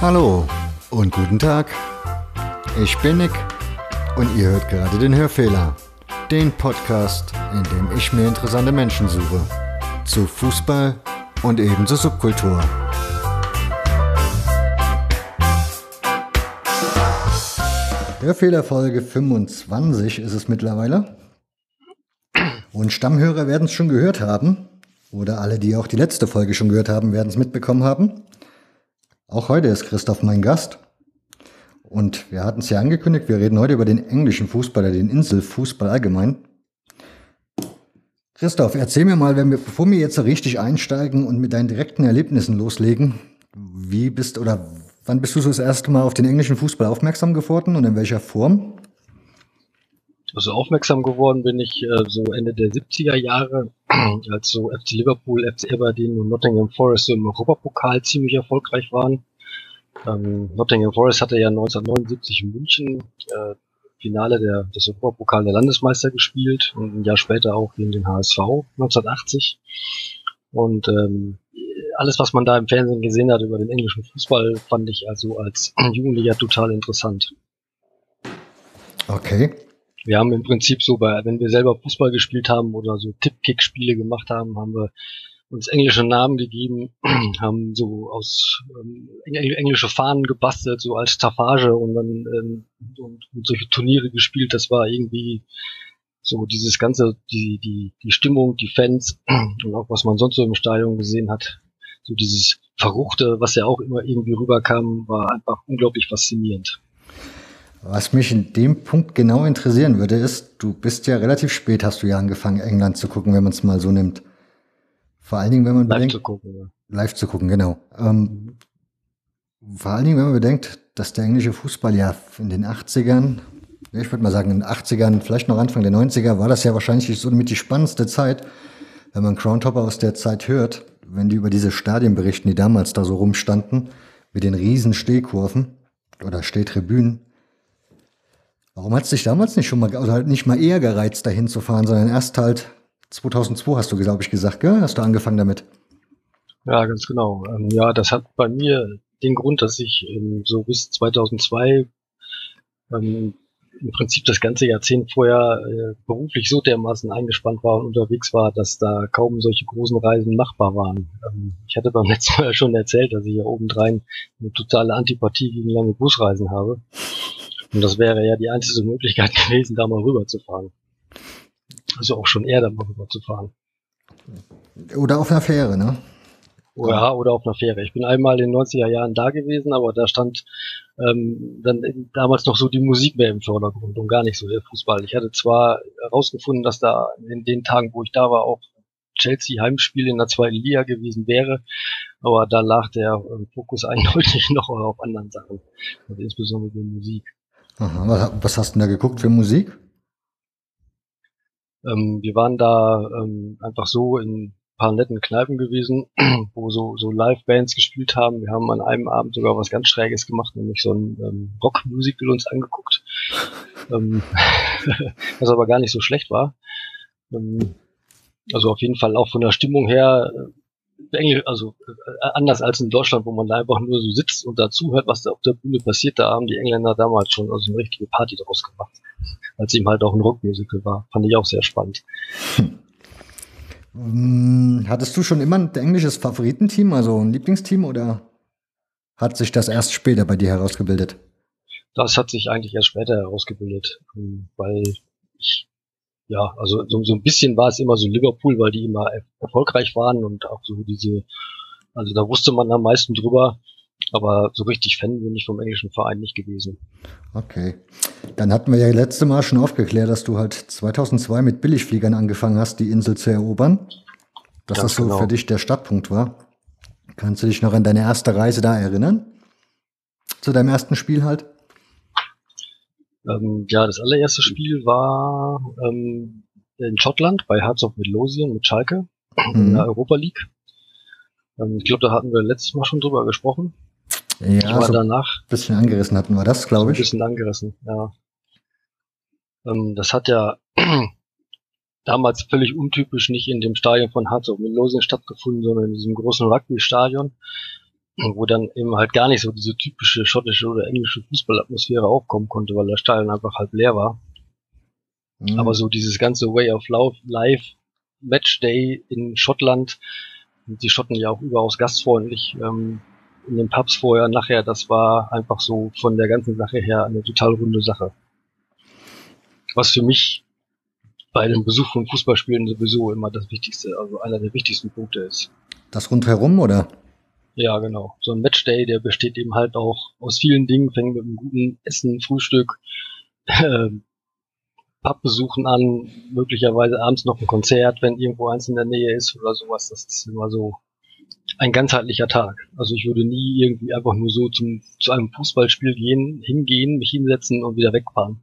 Hallo und guten Tag. Ich bin Nick und ihr hört gerade den Hörfehler, den Podcast, in dem ich mir interessante Menschen suche. Zu Fußball und eben zur Subkultur. Hörfehler Folge 25 ist es mittlerweile. Und Stammhörer werden es schon gehört haben. Oder alle, die auch die letzte Folge schon gehört haben, werden es mitbekommen haben. Auch heute ist Christoph mein Gast. Und wir hatten es ja angekündigt, wir reden heute über den englischen Fußball, den Inselfußball allgemein. Christoph, erzähl mir mal, wenn wir, bevor wir jetzt so richtig einsteigen und mit deinen direkten Erlebnissen loslegen, wie bist oder wann bist du so das erste Mal auf den englischen Fußball aufmerksam geworden und in welcher Form? Also aufmerksam geworden bin ich äh, so Ende der 70er Jahre, als so FC Liverpool, FC Aberdeen und Nottingham Forest so im Europapokal ziemlich erfolgreich waren. Ähm, Nottingham Forest hatte ja 1979 in München äh, Finale der, des Europapokal der Landesmeister gespielt und ein Jahr später auch gegen den HSV 1980. Und ähm, alles, was man da im Fernsehen gesehen hat über den englischen Fußball, fand ich also als Jugendlicher total interessant. Okay wir haben im Prinzip so bei, wenn wir selber Fußball gespielt haben oder so Tipp-Kick-Spiele gemacht haben, haben wir uns englische Namen gegeben, haben so aus ähm, englische Fahnen gebastelt, so als Staffage und dann ähm, und, und solche Turniere gespielt. Das war irgendwie so dieses ganze, die, die, die Stimmung, die Fans und auch was man sonst so im Stadion gesehen hat. So dieses Verruchte, was ja auch immer irgendwie rüberkam, war einfach unglaublich faszinierend. Was mich in dem Punkt genau interessieren würde, ist, du bist ja relativ spät, hast du ja angefangen, England zu gucken, wenn man es mal so nimmt. Vor allen Dingen, wenn man live bedenkt, zu gucken, ja. live zu gucken, genau. Ähm, vor allen Dingen, wenn man bedenkt, dass der englische Fußball ja in den 80ern, ich würde mal sagen in den 80ern, vielleicht noch Anfang der 90er, war das ja wahrscheinlich so mit die spannendste Zeit, wenn man Groundhopper aus der Zeit hört, wenn die über diese Stadien berichten, die damals da so rumstanden, mit den riesen Stehkurven oder Stehtribünen. Warum hat es dich damals nicht schon mal, also halt nicht mal eher gereizt, dahin zu fahren, sondern erst halt 2002 hast du, glaube ich, gesagt, gell? Hast du angefangen damit? Ja, ganz genau. Ähm, ja, das hat bei mir den Grund, dass ich ähm, so bis 2002 ähm, im Prinzip das ganze Jahrzehnt vorher äh, beruflich so dermaßen eingespannt war und unterwegs war, dass da kaum solche großen Reisen machbar waren. Ähm, ich hatte beim letzten Mal schon erzählt, dass ich ja obendrein eine totale Antipathie gegen lange Busreisen habe. Und das wäre ja die einzige Möglichkeit gewesen, da mal rüberzufahren. Also auch schon eher da mal rüberzufahren. Oder auf einer Fähre, ne? Ja, oder auf einer Fähre. Ich bin einmal in den 90er Jahren da gewesen, aber da stand ähm, dann damals noch so die Musik mehr im Vordergrund und gar nicht so der Fußball. Ich hatte zwar herausgefunden, dass da in den Tagen, wo ich da war, auch Chelsea Heimspiel in der zweiten Liga gewesen wäre, aber da lag der äh, Fokus eindeutig noch auf anderen Sachen, also insbesondere die Musik. Aha, was hast du denn da geguckt für Musik? Ähm, wir waren da ähm, einfach so in ein paar netten Kneipen gewesen, wo so, so Live-Bands gespielt haben. Wir haben an einem Abend sogar was ganz Schräges gemacht, nämlich so ein ähm, Rock-Musical uns angeguckt, ähm, was aber gar nicht so schlecht war. Ähm, also auf jeden Fall auch von der Stimmung her äh, also äh, anders als in Deutschland, wo man da einfach nur so sitzt und dazuhört, was da auf der Bühne passiert, da haben die Engländer damals schon also eine richtige Party draus gemacht. Als ihm halt auch ein Rockmusical war. Fand ich auch sehr spannend. Hm. Hattest du schon immer ein englisches Favoritenteam, also ein Lieblingsteam, oder hat sich das erst später bei dir herausgebildet? Das hat sich eigentlich erst später herausgebildet, ähm, weil ich ja, also so, so ein bisschen war es immer so Liverpool, weil die immer erfolgreich waren und auch so diese, also da wusste man am meisten drüber, aber so richtig Fan bin ich vom englischen Verein nicht gewesen. Okay. Dann hatten wir ja letzte Mal schon aufgeklärt, dass du halt 2002 mit Billigfliegern angefangen hast, die Insel zu erobern. Dass Ganz das so genau. für dich der Startpunkt war. Kannst du dich noch an deine erste Reise da erinnern? Zu deinem ersten Spiel halt? Ähm, ja, das allererste Spiel war ähm, in Schottland bei Hearts of Midlothian mit Schalke mhm. in der Europa League. Ähm, ich glaube, da hatten wir letztes Mal schon drüber gesprochen. Ja, so danach. Ein bisschen angerissen hatten wir das, glaube ich. Ein bisschen angerissen, ja. Ähm, das hat ja damals völlig untypisch nicht in dem Stadion von Hearts of Midlothian stattgefunden, sondern in diesem großen Rugby-Stadion. Wo dann eben halt gar nicht so diese typische schottische oder englische Fußballatmosphäre aufkommen konnte, weil der Stadion einfach halb leer war. Mhm. Aber so dieses ganze Way of Life Match Day in Schottland, die Schotten ja auch überaus gastfreundlich, ähm, in den Pubs vorher, nachher, das war einfach so von der ganzen Sache her eine total runde Sache. Was für mich bei einem Besuch von Fußballspielen sowieso immer das Wichtigste, also einer der wichtigsten Punkte ist. Das rundherum, oder? Ja, genau. So ein Matchday, der besteht eben halt auch aus vielen Dingen, fängt mit einem guten Essen, Frühstück, äh, Pubbesuchen an, möglicherweise abends noch ein Konzert, wenn irgendwo eins in der Nähe ist oder sowas. Das ist immer so ein ganzheitlicher Tag. Also ich würde nie irgendwie einfach nur so zum, zu einem Fußballspiel gehen, hingehen, mich hinsetzen und wieder wegfahren.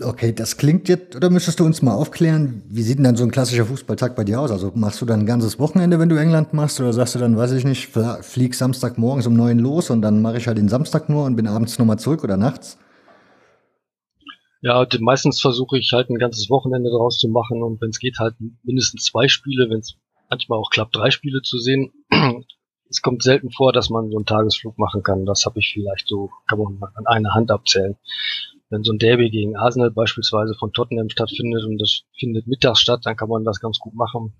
Okay, das klingt jetzt, oder müsstest du uns mal aufklären, wie sieht denn dann so ein klassischer Fußballtag bei dir aus? Also machst du dann ein ganzes Wochenende, wenn du England machst, oder sagst du dann, weiß ich nicht, flieg Samstagmorgens um neun los und dann mache ich halt den Samstag nur und bin abends nochmal zurück oder nachts? Ja, meistens versuche ich halt ein ganzes Wochenende daraus zu machen und wenn es geht halt mindestens zwei Spiele, wenn es manchmal auch klappt, drei Spiele zu sehen. es kommt selten vor, dass man so einen Tagesflug machen kann. Das habe ich vielleicht so, kann man an einer Hand abzählen wenn so ein Derby gegen Arsenal beispielsweise von Tottenham stattfindet und das findet mittags statt, dann kann man das ganz gut machen.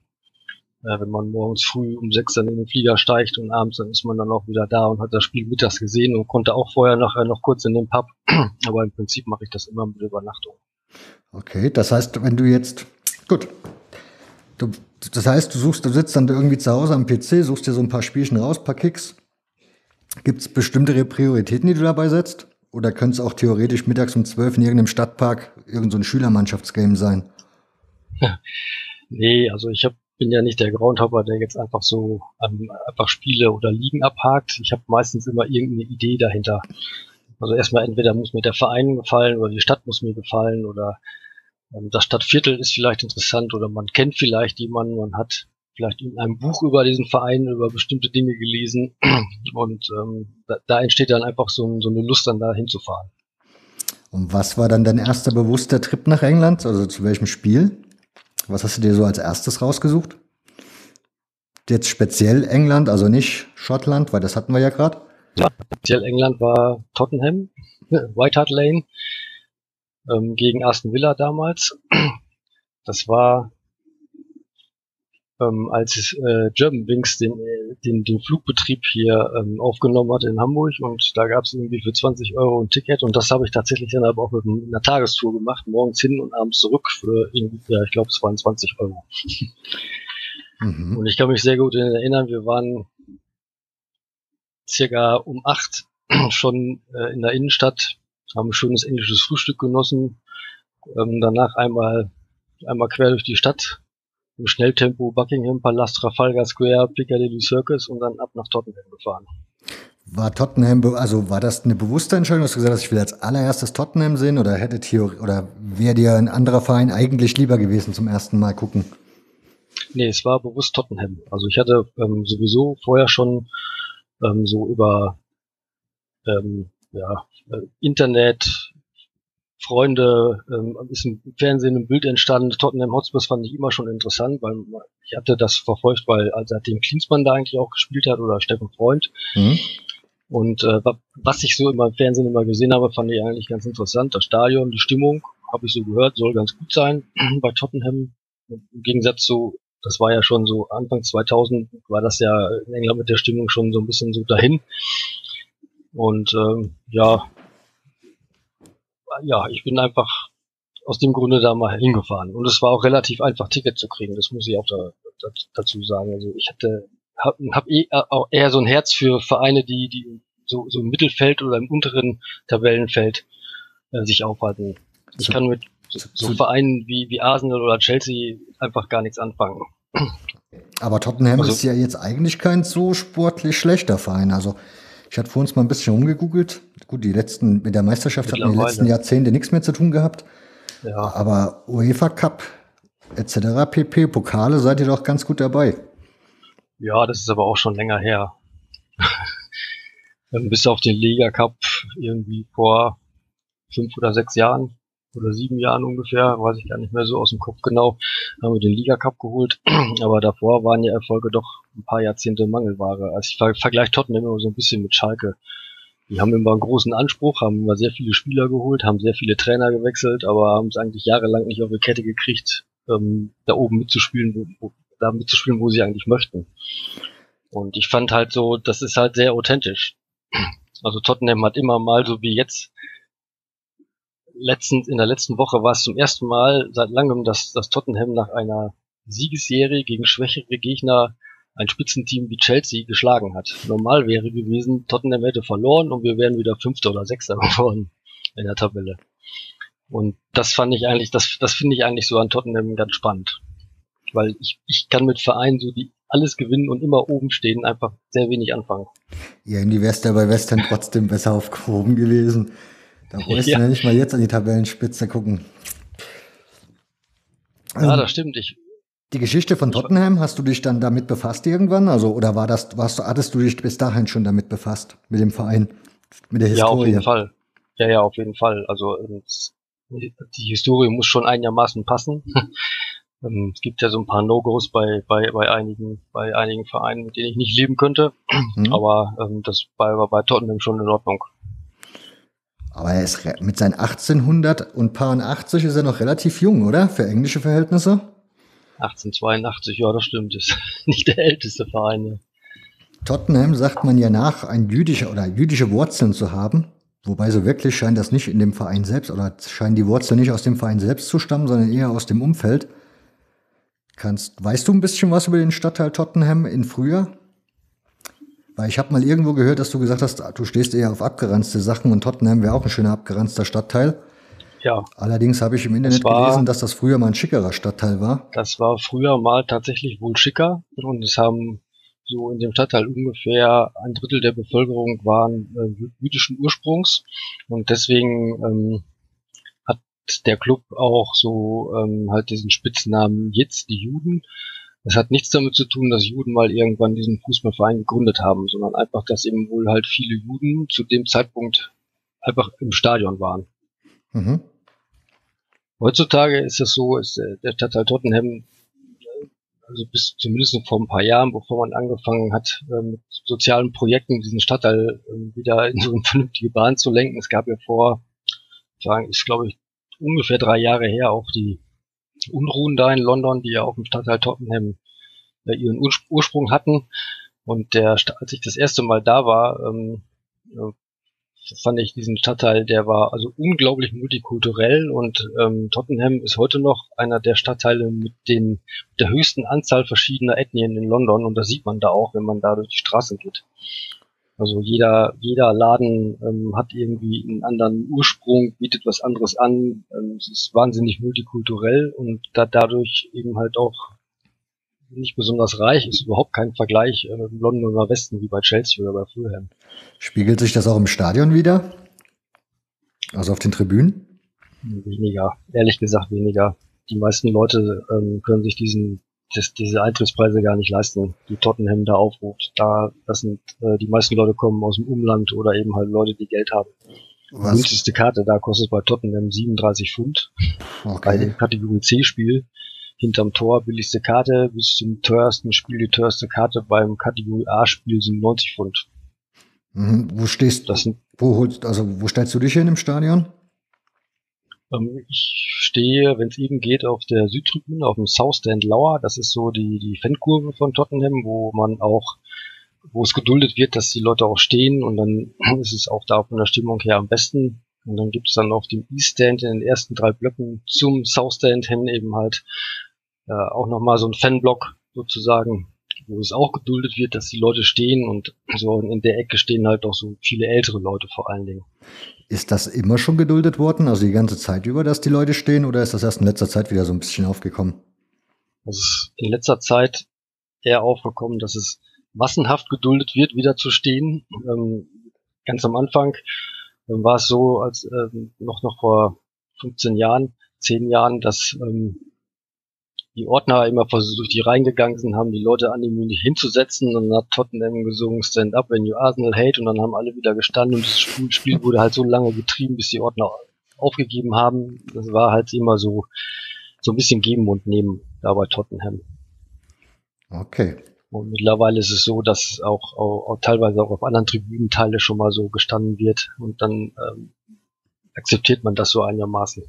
Äh, wenn man morgens früh um sechs dann in den Flieger steigt und abends dann ist man dann auch wieder da und hat das Spiel mittags gesehen und konnte auch vorher äh, noch kurz in den Pub. Aber im Prinzip mache ich das immer mit Übernachtung. Okay, das heißt, wenn du jetzt, gut, du, das heißt, du suchst, du sitzt dann irgendwie zu Hause am PC, suchst dir so ein paar Spielchen raus, paar Kicks. Gibt es bestimmte Prioritäten, die du dabei setzt? Oder könnte es auch theoretisch mittags um zwölf in irgendeinem Stadtpark irgendein so Schülermannschaftsgame sein? nee, also ich hab, bin ja nicht der Groundhopper, der jetzt einfach so ähm, einfach Spiele oder Ligen abhakt. Ich habe meistens immer irgendeine Idee dahinter. Also erstmal entweder muss mir der Verein gefallen oder die Stadt muss mir gefallen oder ähm, das Stadtviertel ist vielleicht interessant oder man kennt vielleicht jemanden, man hat vielleicht in einem Buch über diesen Verein, über bestimmte Dinge gelesen und ähm, da, da, entsteht dann einfach so, so eine Lust, dann da hinzufahren. Und was war dann dein erster bewusster Trip nach England? Also zu welchem Spiel? Was hast du dir so als erstes rausgesucht? Jetzt speziell England, also nicht Schottland, weil das hatten wir ja gerade. Ja, speziell England war Tottenham, White Hart Lane ähm, gegen Aston Villa damals. Das war ähm, als äh, Germanwings den, den, den Flugbetrieb hier ähm, aufgenommen hat in Hamburg und da gab es irgendwie für 20 Euro ein Ticket und das habe ich tatsächlich dann aber auch mit einer Tagestour gemacht, morgens hin und abends zurück für irgendwie, ja, ich glaube es waren 20 Euro. mhm. Und ich kann mich sehr gut erinnern, wir waren circa um acht schon äh, in der Innenstadt, haben ein schönes englisches Frühstück genossen, ähm, danach einmal einmal quer durch die Stadt im Schnelltempo Buckingham Palast, Trafalgar Square, Piccadilly Circus und dann ab nach Tottenham gefahren. War Tottenham, also war das eine bewusste Entscheidung? Hast du gesagt, ich will als allererstes Tottenham sehen oder hätte Theorie, oder wäre dir ein anderer Verein eigentlich lieber gewesen zum ersten Mal gucken? Nee, es war bewusst Tottenham. Also ich hatte ähm, sowieso vorher schon ähm, so über ähm, ja, äh, Internet, Freunde, ähm, ist im Fernsehen ein Bild entstanden. Tottenham Hotspurs fand ich immer schon interessant, weil ich hatte das verfolgt, weil seitdem Klinsmann da eigentlich auch gespielt hat oder Steffen Freund. Mhm. Und äh, was ich so immer im Fernsehen immer gesehen habe, fand ich eigentlich ganz interessant. Das Stadion, die Stimmung, habe ich so gehört, soll ganz gut sein bei Tottenham. Im Gegensatz zu, das war ja schon so Anfang 2000, war das ja in England mit der Stimmung schon so ein bisschen so dahin. Und ähm, ja, ja, ich bin einfach aus dem Grunde da mal hingefahren. Und es war auch relativ einfach, Ticket zu kriegen. Das muss ich auch da, da, dazu sagen. Also ich hatte, hab, hab eh auch eher so ein Herz für Vereine, die, die so, so im Mittelfeld oder im unteren Tabellenfeld äh, sich aufhalten. Ich kann mit so, so Vereinen wie, wie Arsenal oder Chelsea einfach gar nichts anfangen. Aber Tottenham also, ist ja jetzt eigentlich kein so sportlich schlechter Verein. Also ich hatte vor uns mal ein bisschen rumgegoogelt. Gut, die letzten, mit der Meisterschaft hatten die letzten Jahrzehnte nichts mehr zu tun gehabt. Ja. Aber UEFA Cup etc. pp. Pokale seid ihr doch ganz gut dabei. Ja, das ist aber auch schon länger her. Bis auf den Liga Cup irgendwie vor fünf oder sechs Jahren. Oder sieben Jahren ungefähr, weiß ich gar nicht mehr so aus dem Kopf genau, haben wir den Liga Cup geholt. Aber davor waren die Erfolge doch ein paar Jahrzehnte Mangelware. Also ich ver vergleiche Tottenham immer so ein bisschen mit Schalke. Die haben immer einen großen Anspruch, haben immer sehr viele Spieler geholt, haben sehr viele Trainer gewechselt, aber haben es eigentlich jahrelang nicht auf die Kette gekriegt, ähm, da oben mitzuspielen, wo, wo, da mitzuspielen, wo sie eigentlich möchten. Und ich fand halt so, das ist halt sehr authentisch. Also Tottenham hat immer mal, so wie jetzt, letztens, in der letzten Woche war es zum ersten Mal seit langem, dass, dass Tottenham nach einer Siegesserie gegen schwächere Gegner ein Spitzenteam wie Chelsea geschlagen hat. Normal wäre gewesen, Tottenham hätte verloren und wir wären wieder Fünfter oder Sechster geworden in der Tabelle. Und das fand ich eigentlich, das, das finde ich eigentlich so an Tottenham ganz spannend. Weil ich, ich kann mit Vereinen so, die alles gewinnen und immer oben stehen, einfach sehr wenig anfangen. In die Wester bei Western trotzdem besser aufgehoben gewesen. Da brauchst ja. ja nicht mal jetzt an die Tabellenspitze gucken. Ja, ähm, das stimmt. Ich, die Geschichte von Tottenham, hast du dich dann damit befasst irgendwann? Also, oder war das, warst du, hattest du dich bis dahin schon damit befasst, mit dem Verein, mit der Historie? Ja, auf jeden Fall. Ja, ja, auf jeden Fall. Also, die Historie muss schon einigermaßen passen. Ähm, es gibt ja so ein paar No-Gos bei, bei, bei einigen, bei einigen Vereinen, mit denen ich nicht leben könnte. Mhm. Aber ähm, das war bei Tottenham schon in Ordnung. Aber er ist mit seinen 1800 und paar 80 ist er noch relativ jung, oder? Für englische Verhältnisse? 1882, ja, das stimmt. Ist nicht der älteste Verein. Ja. Tottenham sagt man ja nach, ein jüdischer oder jüdische Wurzeln zu haben. Wobei so wirklich scheint das nicht in dem Verein selbst oder scheinen die Wurzeln nicht aus dem Verein selbst zu stammen, sondern eher aus dem Umfeld. Kannst, weißt du ein bisschen was über den Stadtteil Tottenham in früher? Weil ich habe mal irgendwo gehört, dass du gesagt hast, du stehst eher auf abgeranzte Sachen und Tottenham wäre auch ein schöner abgeranzter Stadtteil. Ja. Allerdings habe ich im Internet war, gelesen, dass das früher mal ein schickerer Stadtteil war. Das war früher mal tatsächlich wohl schicker und es haben so in dem Stadtteil ungefähr ein Drittel der Bevölkerung waren äh, jüdischen Ursprungs und deswegen ähm, hat der Club auch so ähm, halt diesen Spitznamen jetzt die Juden. Das hat nichts damit zu tun, dass Juden mal irgendwann diesen Fußballverein gegründet haben, sondern einfach, dass eben wohl halt viele Juden zu dem Zeitpunkt einfach im Stadion waren. Mhm. Heutzutage ist es so, ist äh, der Stadtteil Tottenham, also bis zumindest vor ein paar Jahren, bevor man angefangen hat, äh, mit sozialen Projekten diesen Stadtteil äh, wieder in so eine vernünftige Bahn zu lenken. Es gab ja vor, sagen, ist glaube ich ungefähr drei Jahre her auch die Unruhen da in London, die ja auch im Stadtteil Tottenham ihren Ursprung hatten. Und der, als ich das erste Mal da war, ähm, fand ich diesen Stadtteil, der war also unglaublich multikulturell und ähm, Tottenham ist heute noch einer der Stadtteile mit den der höchsten Anzahl verschiedener Ethnien in London und das sieht man da auch, wenn man da durch die Straßen geht. Also jeder jeder Laden ähm, hat irgendwie einen anderen Ursprung, bietet was anderes an. Ähm, es ist wahnsinnig multikulturell und da dadurch eben halt auch nicht besonders reich, ist überhaupt kein Vergleich äh, im Londoner Westen wie bei Chelsea oder bei Fulham. Spiegelt sich das auch im Stadion wieder? Also auf den Tribünen? Weniger, ehrlich gesagt weniger. Die meisten Leute ähm, können sich diesen das, diese Eintrittspreise gar nicht leisten, die Tottenham da aufruft. Da, das sind äh, die meisten Leute kommen aus dem Umland oder eben halt Leute, die Geld haben. Was? Die günstigste Karte da kostet bei Tottenham 37 Pfund. Okay. Bei dem Kategorie C-Spiel hinterm Tor billigste Karte bis zum teuersten Spiel die teuerste Karte beim Kategorie A-Spiel sind 90 Pfund. Mhm. Wo stehst du? Wo holst, also wo stellst du dich hin im Stadion? Ähm, ich stehe, wenn es eben geht, auf der Südtribüne, auf dem South Stand Lauer. Das ist so die, die Fankurve von Tottenham, wo man auch, wo es geduldet wird, dass die Leute auch stehen und dann ist es auch da von der Stimmung her am besten. Und dann gibt es dann auf dem East Stand in den ersten drei Blöcken zum South Stand hin eben halt äh, auch nochmal so ein Fanblock sozusagen, wo es auch geduldet wird, dass die Leute stehen und so in der Ecke stehen halt auch so viele ältere Leute vor allen Dingen. Ist das immer schon geduldet worden, also die ganze Zeit über, dass die Leute stehen oder ist das erst in letzter Zeit wieder so ein bisschen aufgekommen? Es ist in letzter Zeit eher aufgekommen, dass es massenhaft geduldet wird, wieder zu stehen. Ähm, ganz am Anfang ähm, war es so, als ähm, noch noch vor 15 Jahren, 10 Jahren, dass ähm, die Ordner immer durch die reingegangen sind, haben die Leute animiert, hinzusetzen und dann hat Tottenham gesungen Stand Up when you Arsenal hate und dann haben alle wieder gestanden und das Spiel wurde halt so lange getrieben, bis die Ordner aufgegeben haben. Das war halt immer so, so ein bisschen geben und nehmen da bei Tottenham. Okay. Und mittlerweile ist es so, dass auch, auch, auch teilweise auch auf anderen Tribünenteile schon mal so gestanden wird und dann ähm, akzeptiert man das so einigermaßen.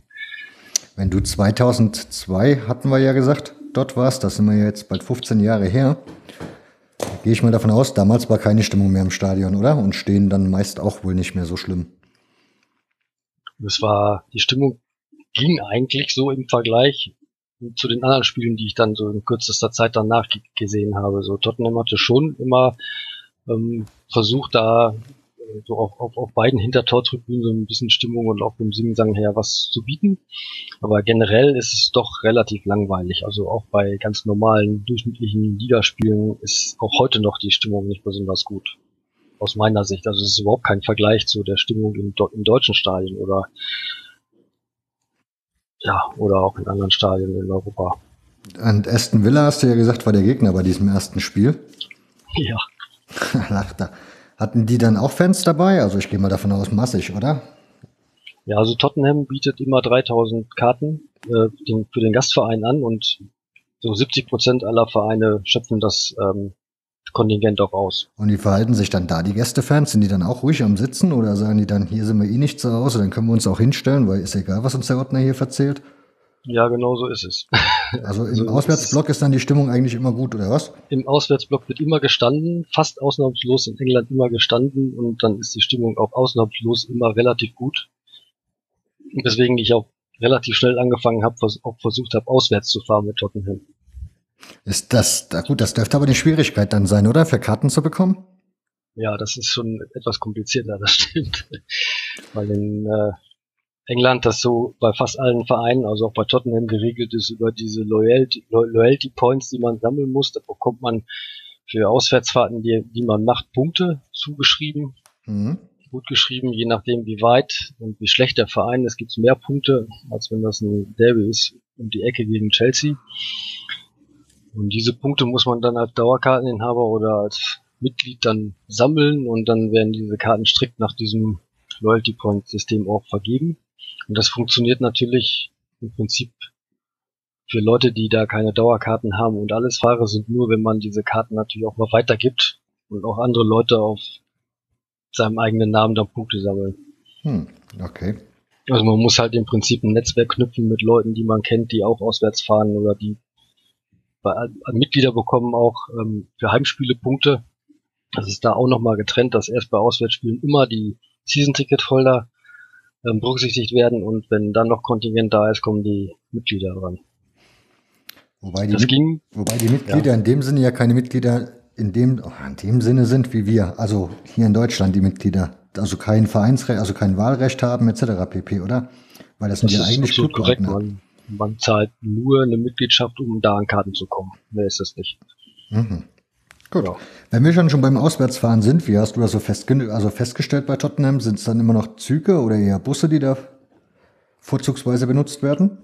Wenn du 2002, hatten wir ja gesagt, dort warst, das sind wir ja jetzt bald 15 Jahre her, gehe ich mal davon aus, damals war keine Stimmung mehr im Stadion, oder? Und stehen dann meist auch wohl nicht mehr so schlimm. Es war, die Stimmung ging eigentlich so im Vergleich zu den anderen Spielen, die ich dann so in kürzester Zeit danach gesehen habe. So Tottenham hatte schon immer ähm, versucht, da so auf, auf, auf beiden Hintertortribünen so ein bisschen Stimmung und auch vom Singsang her was zu bieten. Aber generell ist es doch relativ langweilig. Also auch bei ganz normalen, durchschnittlichen Ligaspielen ist auch heute noch die Stimmung nicht besonders gut. Aus meiner Sicht. Also es ist überhaupt kein Vergleich zu der Stimmung im, im deutschen Stadion oder ja, oder auch in anderen Stadien in Europa. Und Aston Villa, hast du ja gesagt, war der Gegner bei diesem ersten Spiel. Ja. Lacht er. Hatten die dann auch Fans dabei? Also ich gehe mal davon aus, massig, oder? Ja, also Tottenham bietet immer 3000 Karten äh, den, für den Gastverein an und so 70 Prozent aller Vereine schöpfen das ähm, Kontingent auch aus. Und wie verhalten sich dann da die Gästefans? Sind die dann auch ruhig am Sitzen oder sagen die dann, hier sind wir eh nicht zu Hause, dann können wir uns auch hinstellen, weil ist egal, was uns der Ordner hier verzählt? Ja, genau so ist es. Also im Auswärtsblock ist dann die Stimmung eigentlich immer gut, oder was? Im Auswärtsblock wird immer gestanden, fast ausnahmslos in England immer gestanden und dann ist die Stimmung auch ausnahmslos immer relativ gut. Deswegen ich auch relativ schnell angefangen habe, auch versucht habe, auswärts zu fahren mit Tottenham. Ist das, da gut, das dürfte aber die Schwierigkeit dann sein, oder? Für Karten zu bekommen? Ja, das ist schon etwas komplizierter, das stimmt. Weil in äh, England das so bei fast allen Vereinen, also auch bei Tottenham geregelt ist über diese Loyalty, Loyalty Points, die man sammeln muss. Da bekommt man für Auswärtsfahrten, die, die man macht, Punkte zugeschrieben. Mhm. Gut geschrieben, je nachdem wie weit und wie schlecht der Verein ist, gibt es mehr Punkte, als wenn das ein Derby ist um die Ecke gegen Chelsea. Und diese Punkte muss man dann als Dauerkarteninhaber oder als Mitglied dann sammeln und dann werden diese Karten strikt nach diesem Loyalty Point System auch vergeben. Und das funktioniert natürlich im Prinzip für Leute, die da keine Dauerkarten haben und alles Fahrer sind nur, wenn man diese Karten natürlich auch mal weitergibt und auch andere Leute auf seinem eigenen Namen dann Punkte sammeln. Hm, okay. Also man muss halt im Prinzip ein Netzwerk knüpfen mit Leuten, die man kennt, die auch auswärts fahren oder die bei, Mitglieder bekommen auch ähm, für Heimspiele Punkte. Das ist da auch nochmal getrennt, dass erst bei Auswärtsspielen immer die Season-Ticket-Holder ähm, berücksichtigt werden und wenn dann noch Kontingent da ist, kommen die Mitglieder ran. Wobei die, ging, wobei die Mitglieder ja. in dem Sinne ja keine Mitglieder in dem, oh, in dem Sinne sind wie wir, also hier in Deutschland die Mitglieder, also kein Vereinsrecht, also kein Wahlrecht haben etc. pp, oder? Weil das, das sind ja eigentlich korrekt. Man, man zahlt nur eine Mitgliedschaft, um da an Karten zu kommen. Mehr ist das nicht. Mhm. Gut. Ja. Wenn wir schon, schon beim Auswärtsfahren sind, wie hast du das so festge also festgestellt bei Tottenham? Sind es dann immer noch Züge oder eher Busse, die da vorzugsweise benutzt werden?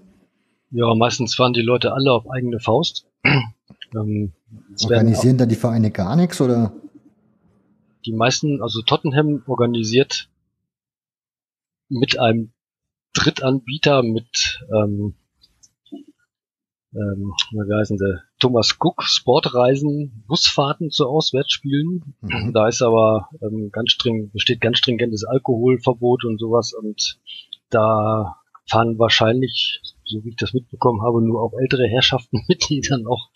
Ja, meistens fahren die Leute alle auf eigene Faust. ähm, Organisieren da die Vereine gar nichts oder? Die meisten, also Tottenham organisiert mit einem Drittanbieter, mit ähm, ähm, wie heißen sie, Thomas Cook, Sportreisen, Busfahrten zu Auswärtsspielen. Mhm. Da ist aber ähm, ganz streng, besteht ganz stringentes Alkoholverbot und sowas und da fahren wahrscheinlich, so wie ich das mitbekommen habe, nur auch ältere Herrschaften mit, die dann auch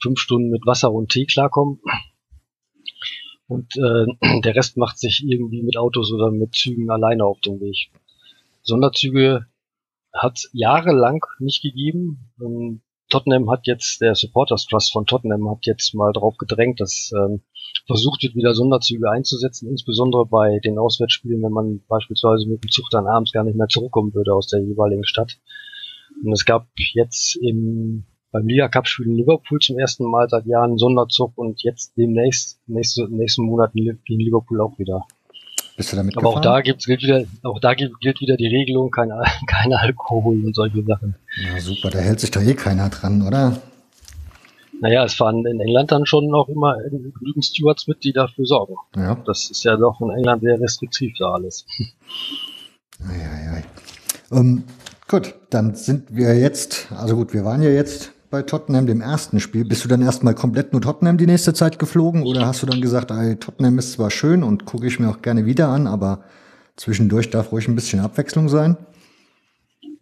fünf Stunden mit Wasser und Tee klarkommen. Und äh, der Rest macht sich irgendwie mit Autos oder mit Zügen alleine auf den Weg. Sonderzüge hat jahrelang nicht gegeben. Ähm, Tottenham hat jetzt, der Supporters Trust von Tottenham hat jetzt mal drauf gedrängt, dass ähm, versucht wird, wieder Sonderzüge einzusetzen, insbesondere bei den Auswärtsspielen, wenn man beispielsweise mit dem Zug dann abends gar nicht mehr zurückkommen würde aus der jeweiligen Stadt. Und es gab jetzt im, beim Liga Cup Spiel in Liverpool zum ersten Mal seit Jahren Sonderzug und jetzt demnächst, nächste, nächsten Monat in Liverpool auch wieder. Bist du damit Aber gefahren? auch da gibt's, gilt wieder, auch da gilt, wieder die Regelung, kein, kein Alkohol und solche Sachen. Ja, super, da hält sich doch eh keiner dran, oder? Naja, es fahren in England dann schon noch immer genügend Stewards mit, die dafür sorgen. Ja. Das ist ja doch in England sehr restriktiv da alles. Ei, ei, ei. Ähm, gut, dann sind wir jetzt, also gut, wir waren ja jetzt bei Tottenham, dem ersten Spiel. Bist du dann erstmal komplett nur Tottenham die nächste Zeit geflogen oder hast du dann gesagt, ey, Tottenham ist zwar schön und gucke ich mir auch gerne wieder an, aber zwischendurch darf ruhig ein bisschen Abwechslung sein?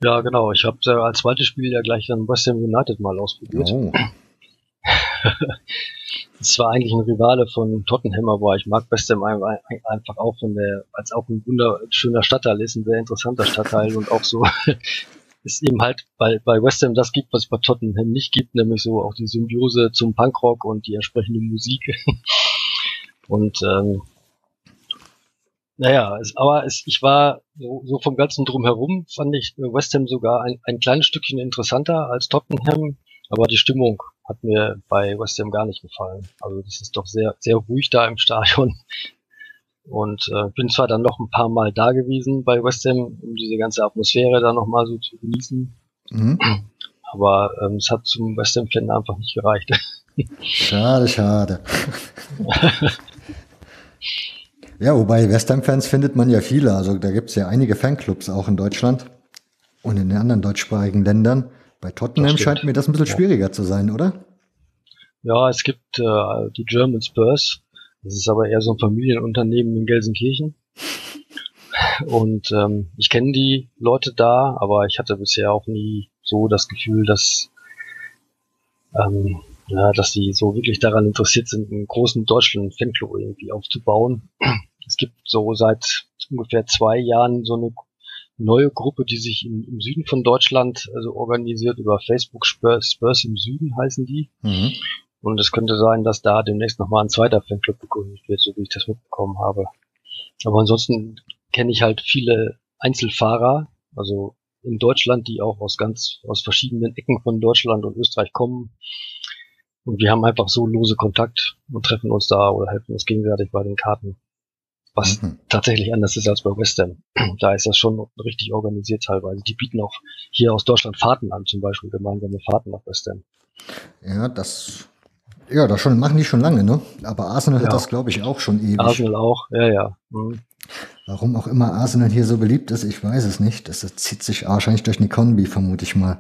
Ja, genau. Ich habe äh, als zweites Spiel ja gleich dann West Ham United mal ausprobiert. Oh. das war eigentlich ein Rivale von Tottenham, aber ich mag West Ham einfach auch von der, als auch ein wunderschöner Stadtteil ist, ein sehr interessanter Stadtteil und auch so es eben halt bei, bei West Ham das gibt, was es bei Tottenham nicht gibt, nämlich so auch die Symbiose zum Punkrock und die entsprechende Musik. und ähm, naja, es, aber es, ich war so, so vom ganzen drumherum fand ich West Ham sogar ein, ein kleines Stückchen interessanter als Tottenham, aber die Stimmung hat mir bei West Ham gar nicht gefallen. Also das ist doch sehr sehr ruhig da im Stadion. Und äh, bin zwar dann noch ein paar Mal da gewesen bei West Ham, um diese ganze Atmosphäre da nochmal so zu genießen. Mhm. Aber ähm, es hat zum West Ham-Fan einfach nicht gereicht. Schade, schade. ja, wobei West Ham-Fans findet man ja viele. Also da gibt es ja einige Fanclubs auch in Deutschland und in den anderen deutschsprachigen Ländern. Bei Tottenham scheint mir das ein bisschen schwieriger zu sein, oder? Ja, es gibt äh, die German Spurs, das ist aber eher so ein Familienunternehmen in Gelsenkirchen. Und ähm, ich kenne die Leute da, aber ich hatte bisher auch nie so das Gefühl, dass, ähm, ja, dass die so wirklich daran interessiert sind, einen großen deutschen Fanclub irgendwie aufzubauen. Es gibt so seit ungefähr zwei Jahren so eine neue Gruppe, die sich im, im Süden von Deutschland also organisiert über Facebook Spurs, Spurs im Süden heißen die. Mhm. Und es könnte sein, dass da demnächst nochmal ein zweiter Fanclub gegründet wird, so wie ich das mitbekommen habe. Aber ansonsten kenne ich halt viele Einzelfahrer, also in Deutschland, die auch aus ganz, aus verschiedenen Ecken von Deutschland und Österreich kommen. Und wir haben einfach so lose Kontakt und treffen uns da oder helfen uns gegenseitig bei den Karten. Was mhm. tatsächlich anders ist als bei Western. Da ist das schon richtig organisiert teilweise. Die bieten auch hier aus Deutschland Fahrten an, zum Beispiel gemeinsame Fahrten nach Western. Ja, das ja, das schon, machen die schon lange, ne? Aber Arsenal ja. hat das, glaube ich, auch schon ewig. Arsenal auch, ja, ja. Mhm. Warum auch immer Arsenal hier so beliebt ist, ich weiß es nicht. Das zieht sich wahrscheinlich durch eine Kombi, vermute ich mal.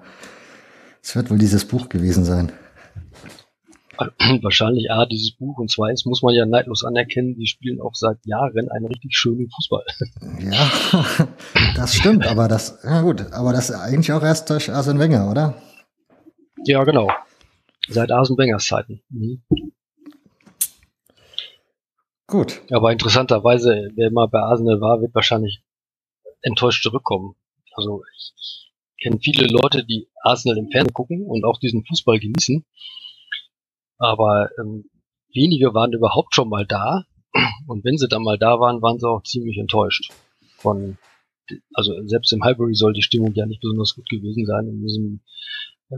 Es wird wohl dieses Buch gewesen sein. Wahrscheinlich A, dieses Buch und zweitens muss man ja neidlos anerkennen, die spielen auch seit Jahren einen richtig schönen Fußball. Ja, das stimmt, aber das, ja gut, aber das eigentlich auch erst durch Arsene Wenger, oder? Ja, genau. Seit Arsene Wengers Zeiten. Mhm. Gut. Aber interessanterweise, wer mal bei Arsenal war, wird wahrscheinlich enttäuscht zurückkommen. Also ich kenne viele Leute, die Arsenal im Fernsehen gucken und auch diesen Fußball genießen. Aber ähm, wenige waren überhaupt schon mal da. Und wenn sie dann mal da waren, waren sie auch ziemlich enttäuscht. Von, also selbst im Highbury soll die Stimmung ja nicht besonders gut gewesen sein. In diesem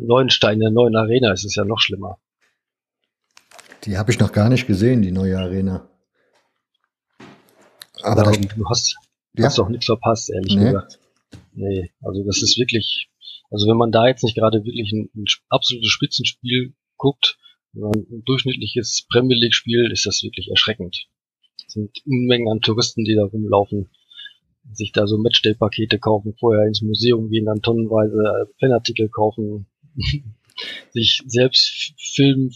neuen Stein, in der neuen Arena ist es ja noch schlimmer. Die habe ich noch gar nicht gesehen, die neue Arena. Aber Darum, du hast, ja. hast doch nichts verpasst, ehrlich nee. gesagt. Nee, also das ist wirklich, also wenn man da jetzt nicht gerade wirklich ein, ein absolutes Spitzenspiel guckt, ein durchschnittliches Premier League Spiel, ist das wirklich erschreckend. Es sind Unmengen an Touristen, die da rumlaufen, sich da so Matchday-Pakete kaufen, vorher ins Museum gehen, dann tonnenweise Fanartikel kaufen, sich selbst filmen,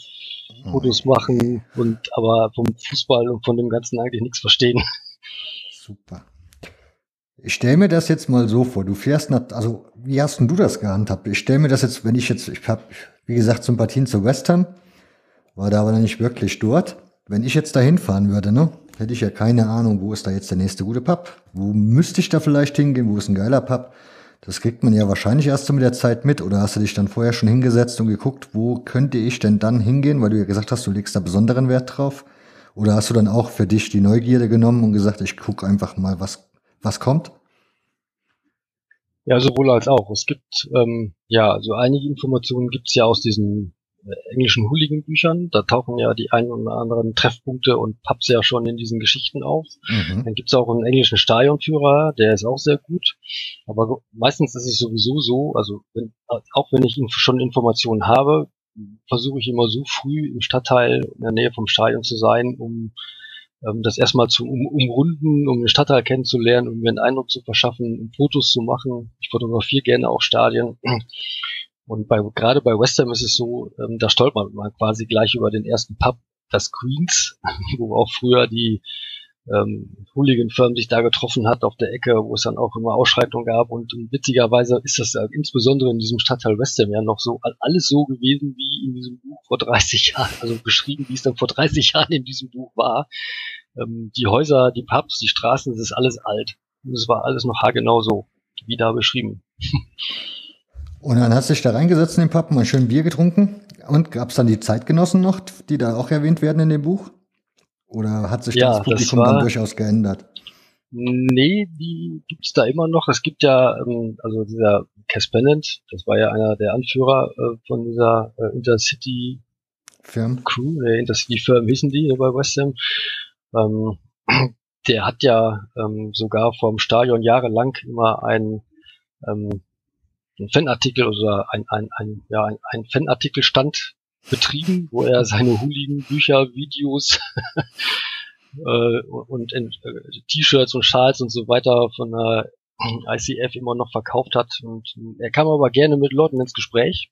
Fotos machen und aber vom Fußball und von dem Ganzen eigentlich nichts verstehen. Super. Ich stelle mir das jetzt mal so vor, du fährst nach, also wie hast denn du das gehandhabt? Ich stelle mir das jetzt, wenn ich jetzt, ich habe, wie gesagt, Sympathien zu West Ham, war da aber noch nicht wirklich dort. Wenn ich jetzt da hinfahren würde, ne, hätte ich ja keine Ahnung, wo ist da jetzt der nächste gute Pub? Wo müsste ich da vielleicht hingehen? Wo ist ein geiler Pub? Das kriegt man ja wahrscheinlich erst so mit der Zeit mit. Oder hast du dich dann vorher schon hingesetzt und geguckt, wo könnte ich denn dann hingehen, weil du ja gesagt hast, du legst da besonderen Wert drauf? Oder hast du dann auch für dich die Neugierde genommen und gesagt, ich gucke einfach mal, was, was kommt? Ja, sowohl als auch. Es gibt, ähm, ja, also einige Informationen gibt es ja aus diesen englischen Hooligan-Büchern. Da tauchen ja die ein oder anderen Treffpunkte und Pubs ja schon in diesen Geschichten auf. Mhm. Dann gibt's auch einen englischen Stadionführer, der ist auch sehr gut. Aber meistens ist es sowieso so, also wenn, auch wenn ich schon Informationen habe, versuche ich immer so früh im Stadtteil in der Nähe vom Stadion zu sein, um ähm, das erstmal zu um, umrunden, um den Stadtteil kennenzulernen, um mir einen Eindruck zu verschaffen, um Fotos zu machen. Ich fotografiere gerne auch Stadien. Und bei, gerade bei West Ham ist es so, ähm, da stolpert man quasi gleich über den ersten Pub, das Queens, wo auch früher die ähm, Hooligan-Firmen sich da getroffen hat auf der Ecke, wo es dann auch immer Ausschreitungen gab. Und, und witzigerweise ist das ja insbesondere in diesem Stadtteil West Ham ja noch so alles so gewesen wie in diesem Buch vor 30 Jahren, also beschrieben, wie es dann vor 30 Jahren in diesem Buch war. Ähm, die Häuser, die Pubs, die Straßen, das ist alles alt. Und es war alles noch haargenau so, wie da beschrieben. Und dann hast du dich da reingesetzt in den Pub, mal schön Bier getrunken. Und gab es dann die Zeitgenossen noch, die da auch erwähnt werden in dem Buch? Oder hat sich ja, das Publikum das dann durchaus geändert? Nee, die gibt's da immer noch. Es gibt ja, ähm, also dieser Cass Pennant, das war ja einer der Anführer äh, von dieser äh, Intercity Firm. Crew, der Intercity Firm hießen die bei West Ham. Ähm, der hat ja ähm, sogar vom Stadion jahrelang immer ein ähm, ein Fanartikel oder ein, ein, ein, ja, ein, ein Fanartikelstand betrieben, wo er seine Hooligan-Bücher, Videos äh, und äh, T-Shirts und Schals und so weiter von der ICF immer noch verkauft hat. Und er kam aber gerne mit Leuten ins Gespräch.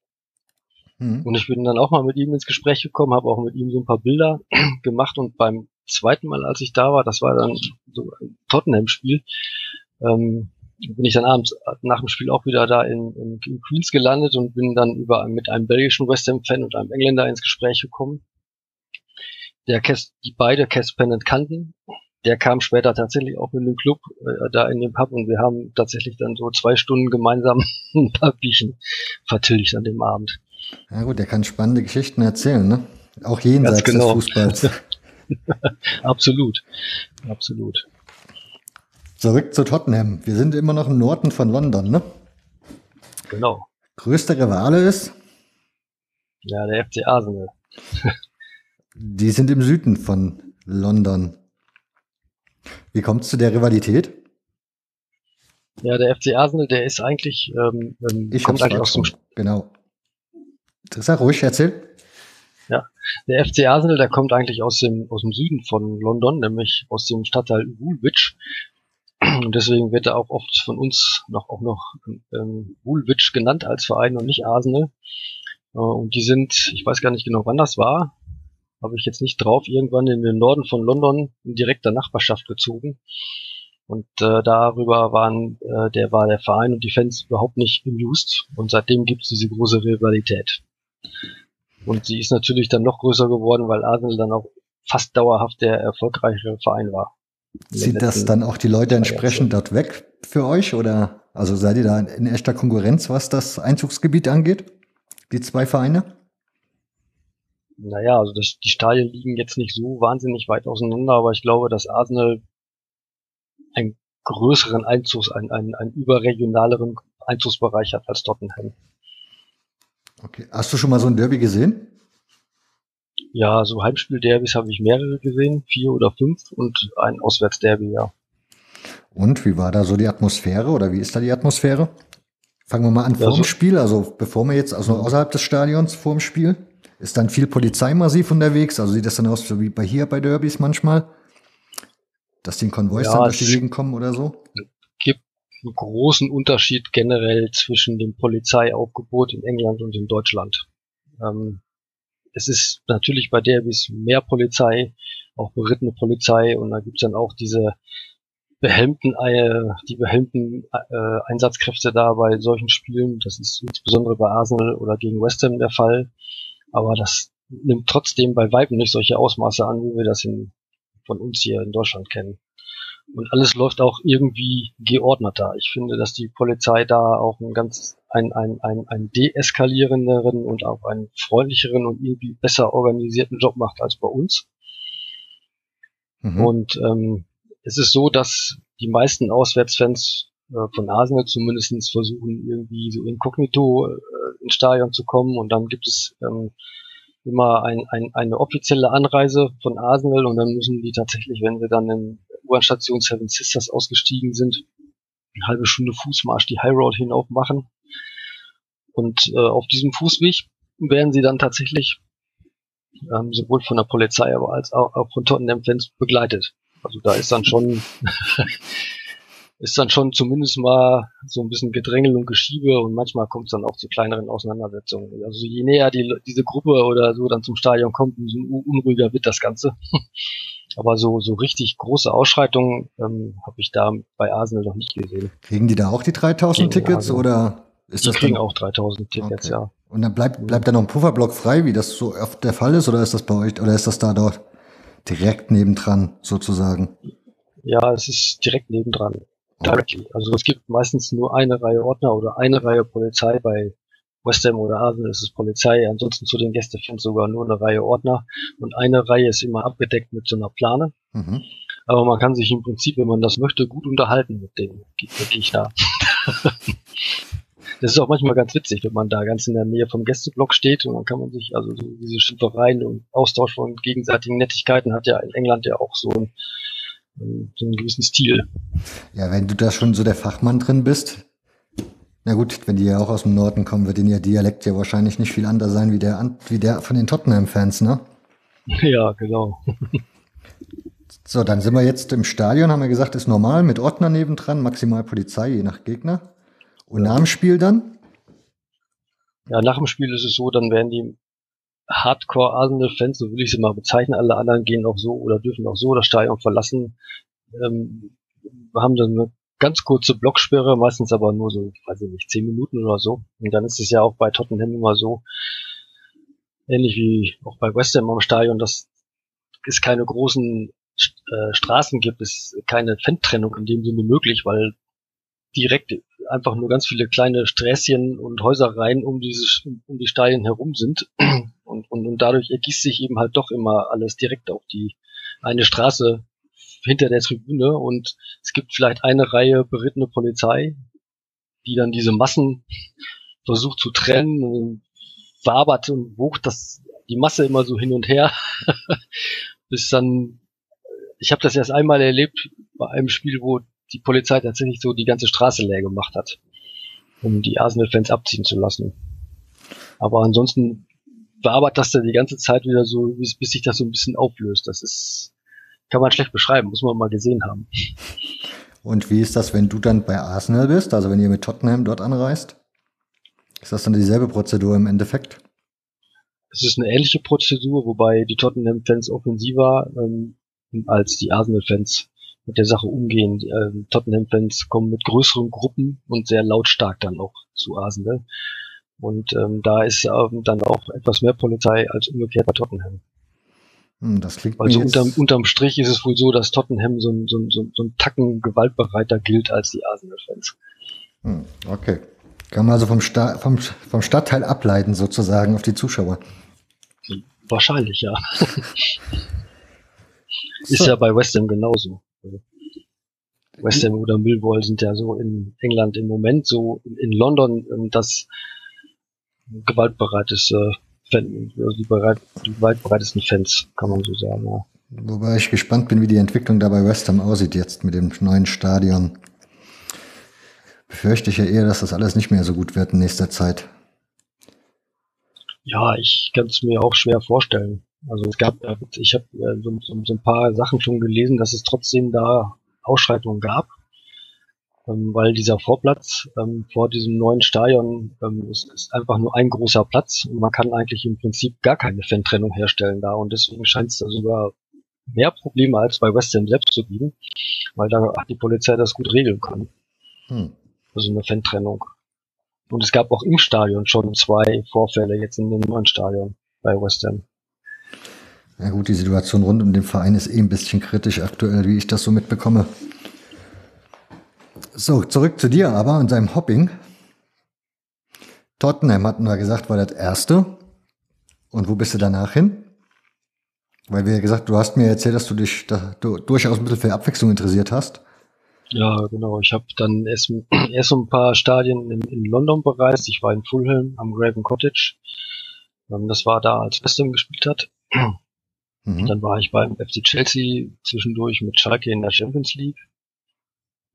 Mhm. Und ich bin dann auch mal mit ihm ins Gespräch gekommen, habe auch mit ihm so ein paar Bilder gemacht und beim zweiten Mal, als ich da war, das war dann so ein Tottenham-Spiel, ähm, bin ich dann abends nach dem Spiel auch wieder da in, in, in Queens gelandet und bin dann über mit einem belgischen West Ham Fan und einem Engländer ins Gespräch gekommen. Der Cass, die beide Cass Pennant kannten. Der kam später tatsächlich auch in den Club äh, da in den Pub und wir haben tatsächlich dann so zwei Stunden gemeinsam ein paar Bierchen vertilgt an dem Abend. Ja gut, der kann spannende Geschichten erzählen, ne? Auch jenseits genau. des Fußballs. absolut, absolut. Zurück zu Tottenham. Wir sind immer noch im Norden von London, ne? Genau. Größter Rivale ist? Ja, der FC Arsenal. Die sind im Süden von London. Wie kommt es zu der Rivalität? Ja, der FC Arsenal, der ist eigentlich, ähm, ähm ich kommt eigentlich aus dem Genau. Sag ruhig, erzähl. Ja, der FC Arsenal, der kommt eigentlich aus dem, aus dem Süden von London, nämlich aus dem Stadtteil Woolwich. Und deswegen wird er auch oft von uns noch auch noch ähm, Woolwich genannt als Verein und nicht Arsenal. Äh, und die sind, ich weiß gar nicht genau, wann das war, habe ich jetzt nicht drauf, irgendwann in den Norden von London in direkter Nachbarschaft gezogen. Und äh, darüber waren, äh, der war der Verein und die Fans überhaupt nicht amused. Und seitdem gibt es diese große Rivalität. Und sie ist natürlich dann noch größer geworden, weil Arsenal dann auch fast dauerhaft der erfolgreichere Verein war. Zieht das dann auch die Leute entsprechend dort weg für euch oder also seid ihr da in echter Konkurrenz, was das Einzugsgebiet angeht? Die zwei Vereine? Naja, also das, die Stadien liegen jetzt nicht so wahnsinnig weit auseinander, aber ich glaube, dass Arsenal einen größeren Einzugs, einen, einen, einen überregionaleren Einzugsbereich hat als Tottenham. Okay. Hast du schon mal so ein Derby gesehen? Ja, so Heimspiel-Derbys habe ich mehrere gesehen, vier oder fünf und ein Auswärtsderby, ja. Und wie war da so die Atmosphäre oder wie ist da die Atmosphäre? Fangen wir mal an vor dem Spiel, also bevor wir jetzt, also außerhalb des Stadions vor dem Spiel. Ist dann viel Polizei massiv unterwegs? Also sieht das dann aus so wie bei hier bei Derbys manchmal? Dass die in Konvois ja, dann durch die Gegend kommen oder so? gibt einen großen Unterschied generell zwischen dem Polizeiaufgebot in England und in Deutschland. Ähm, es ist natürlich bei Derbys mehr Polizei, auch berittene Polizei und da gibt's dann auch diese behelmten, äh, die behelmten äh, Einsatzkräfte da bei solchen Spielen. Das ist insbesondere bei Arsenal oder gegen West Ham der Fall. Aber das nimmt trotzdem bei Weitem nicht solche Ausmaße an, wie wir das in, von uns hier in Deutschland kennen. Und alles läuft auch irgendwie geordneter. Ich finde, dass die Polizei da auch ein ganz ein, ein, ein, ein deeskalierenderen und auch einen freundlicheren und irgendwie besser organisierten Job macht als bei uns. Mhm. Und ähm, es ist so, dass die meisten Auswärtsfans äh, von Arsenal zumindestens versuchen, irgendwie so inkognito äh, ins Stadion zu kommen und dann gibt es ähm, immer ein, ein, eine offizielle Anreise von Arsenal und dann müssen die tatsächlich, wenn sie dann in U-Bahn-Station Seven Sisters ausgestiegen sind, eine halbe Stunde Fußmarsch die High Road hinauf machen. Und äh, auf diesem Fußweg werden sie dann tatsächlich ähm, sowohl von der Polizei, aber als auch, auch von Tottenham-Fans begleitet. Also da ist dann schon ist dann schon zumindest mal so ein bisschen Gedrängel und Geschiebe und manchmal kommt es dann auch zu kleineren Auseinandersetzungen. Also je näher die, diese Gruppe oder so dann zum Stadion kommt, umso unruhiger wird das Ganze. Aber so, so richtig große Ausschreitungen ähm, habe ich da bei Arsenal noch nicht gesehen. Kriegen die da auch die 3000 Gegen Tickets Arsenal. oder ist die das kriegen dann? auch 3000 Tickets, okay. ja. Und dann bleibt, bleibt da noch ein Pufferblock frei, wie das so oft der Fall ist, oder ist das bei euch, oder ist das da dort direkt nebendran sozusagen? Ja, es ist direkt nebendran. Directly. Also es gibt meistens nur eine Reihe Ordner oder eine Reihe Polizei. Bei West Ham oder Arsenal ist es Polizei. Ansonsten zu den Gästefans sogar nur eine Reihe Ordner. Und eine Reihe ist immer abgedeckt mit so einer Plane. Mhm. Aber man kann sich im Prinzip, wenn man das möchte, gut unterhalten mit dem Gegner. das ist auch manchmal ganz witzig, wenn man da ganz in der Nähe vom Gästeblock steht und dann kann man sich, also so diese Schimpfereien und Austausch von gegenseitigen Nettigkeiten hat ja in England ja auch so ein so einen gewissen Stil. Ja, wenn du da schon so der Fachmann drin bist, na gut, wenn die ja auch aus dem Norden kommen, wird in ihr Dialekt ja wahrscheinlich nicht viel anders sein wie der, wie der von den Tottenham-Fans, ne? Ja, genau. so, dann sind wir jetzt im Stadion, haben wir gesagt, ist normal, mit Ordner nebendran, maximal Polizei, je nach Gegner. Und ja. nach dem Spiel dann? Ja, nach dem Spiel ist es so, dann werden die Hardcore-Arsenal-Fans, so will ich sie mal bezeichnen. Alle anderen gehen auch so oder dürfen auch so das Stadion verlassen. Ähm, wir haben dann eine ganz kurze Blocksperre, meistens aber nur so, weiß ich nicht, zehn Minuten oder so. Und dann ist es ja auch bei Tottenham immer so, ähnlich wie auch bei West Ham am Stadion, dass es keine großen äh, Straßen gibt, ist keine Fan-Trennung in dem Sinne möglich, weil direkt einfach nur ganz viele kleine Sträßchen und Häuserreihen um dieses, um die Stadien herum sind. Und, und, und dadurch ergießt sich eben halt doch immer alles direkt auf die eine Straße hinter der Tribüne und es gibt vielleicht eine Reihe berittene Polizei, die dann diese Massen versucht zu trennen, wabert und wucht das die Masse immer so hin und her, bis dann ich habe das erst einmal erlebt bei einem Spiel, wo die Polizei tatsächlich so die ganze Straße leer gemacht hat, um die Arsenal-Fans abziehen zu lassen. Aber ansonsten wabert das dann die ganze Zeit wieder so, bis, bis sich das so ein bisschen auflöst. Das ist, kann man schlecht beschreiben, muss man mal gesehen haben. Und wie ist das, wenn du dann bei Arsenal bist, also wenn ihr mit Tottenham dort anreist? Ist das dann dieselbe Prozedur im Endeffekt? Es ist eine ähnliche Prozedur, wobei die Tottenham-Fans offensiver ähm, als die Arsenal-Fans mit der Sache umgehen. äh, Tottenham-Fans kommen mit größeren Gruppen und sehr lautstark dann auch zu Arsenal. Und ähm, da ist ähm, dann auch etwas mehr Polizei als umgekehrt bei Tottenham. Hm, das klingt also unterm, unterm Strich ist es wohl so, dass Tottenham so, so, so, so ein Tacken gewaltbereiter gilt als die Arsenal-Fans. Hm, okay. Kann man also vom, Sta vom, vom Stadtteil ableiten, sozusagen, auf die Zuschauer. Wahrscheinlich, ja. ist so. ja bei West Ham genauso. West Ham oder Millwall sind ja so in England im Moment so in London ähm, das gewaltbereites äh, Fan, also die, bereit, die gewaltbereitesten Fans, kann man so sagen. Ja. Wobei ich gespannt bin, wie die Entwicklung da bei West Ham aussieht jetzt mit dem neuen Stadion. Befürchte ich ja eher, dass das alles nicht mehr so gut wird in nächster Zeit. Ja, ich kann es mir auch schwer vorstellen. Also es gab, ich habe so, so, so, ein paar Sachen schon gelesen, dass es trotzdem da Ausschreitungen gab, ähm, weil dieser Vorplatz ähm, vor diesem neuen Stadion ähm, ist, ist, einfach nur ein großer Platz und man kann eigentlich im Prinzip gar keine Fan-Trennung herstellen da und deswegen scheint es da sogar mehr Probleme als bei West Ham selbst zu geben, weil da die Polizei das gut regeln kann. Hm. Also eine Fan-Trennung. Und es gab auch im Stadion schon zwei Vorfälle jetzt in dem neuen Stadion bei West Ham. Ja gut, die Situation rund um den Verein ist eh ein bisschen kritisch aktuell, wie ich das so mitbekomme. So, zurück zu dir aber und seinem Hopping. Tottenham hatten wir gesagt, war das erste. Und wo bist du danach hin? Weil wir gesagt, du hast mir erzählt, dass du dich da, du, durchaus ein bisschen für Abwechslung interessiert hast. Ja, genau. Ich habe dann erst, erst ein paar Stadien in, in, London bereist. Ich war in Fulham am Raven Cottage. Ähm, das war da, als West Ham gespielt hat. Mhm. Dann war ich beim FC Chelsea zwischendurch mit Schalke in der Champions League.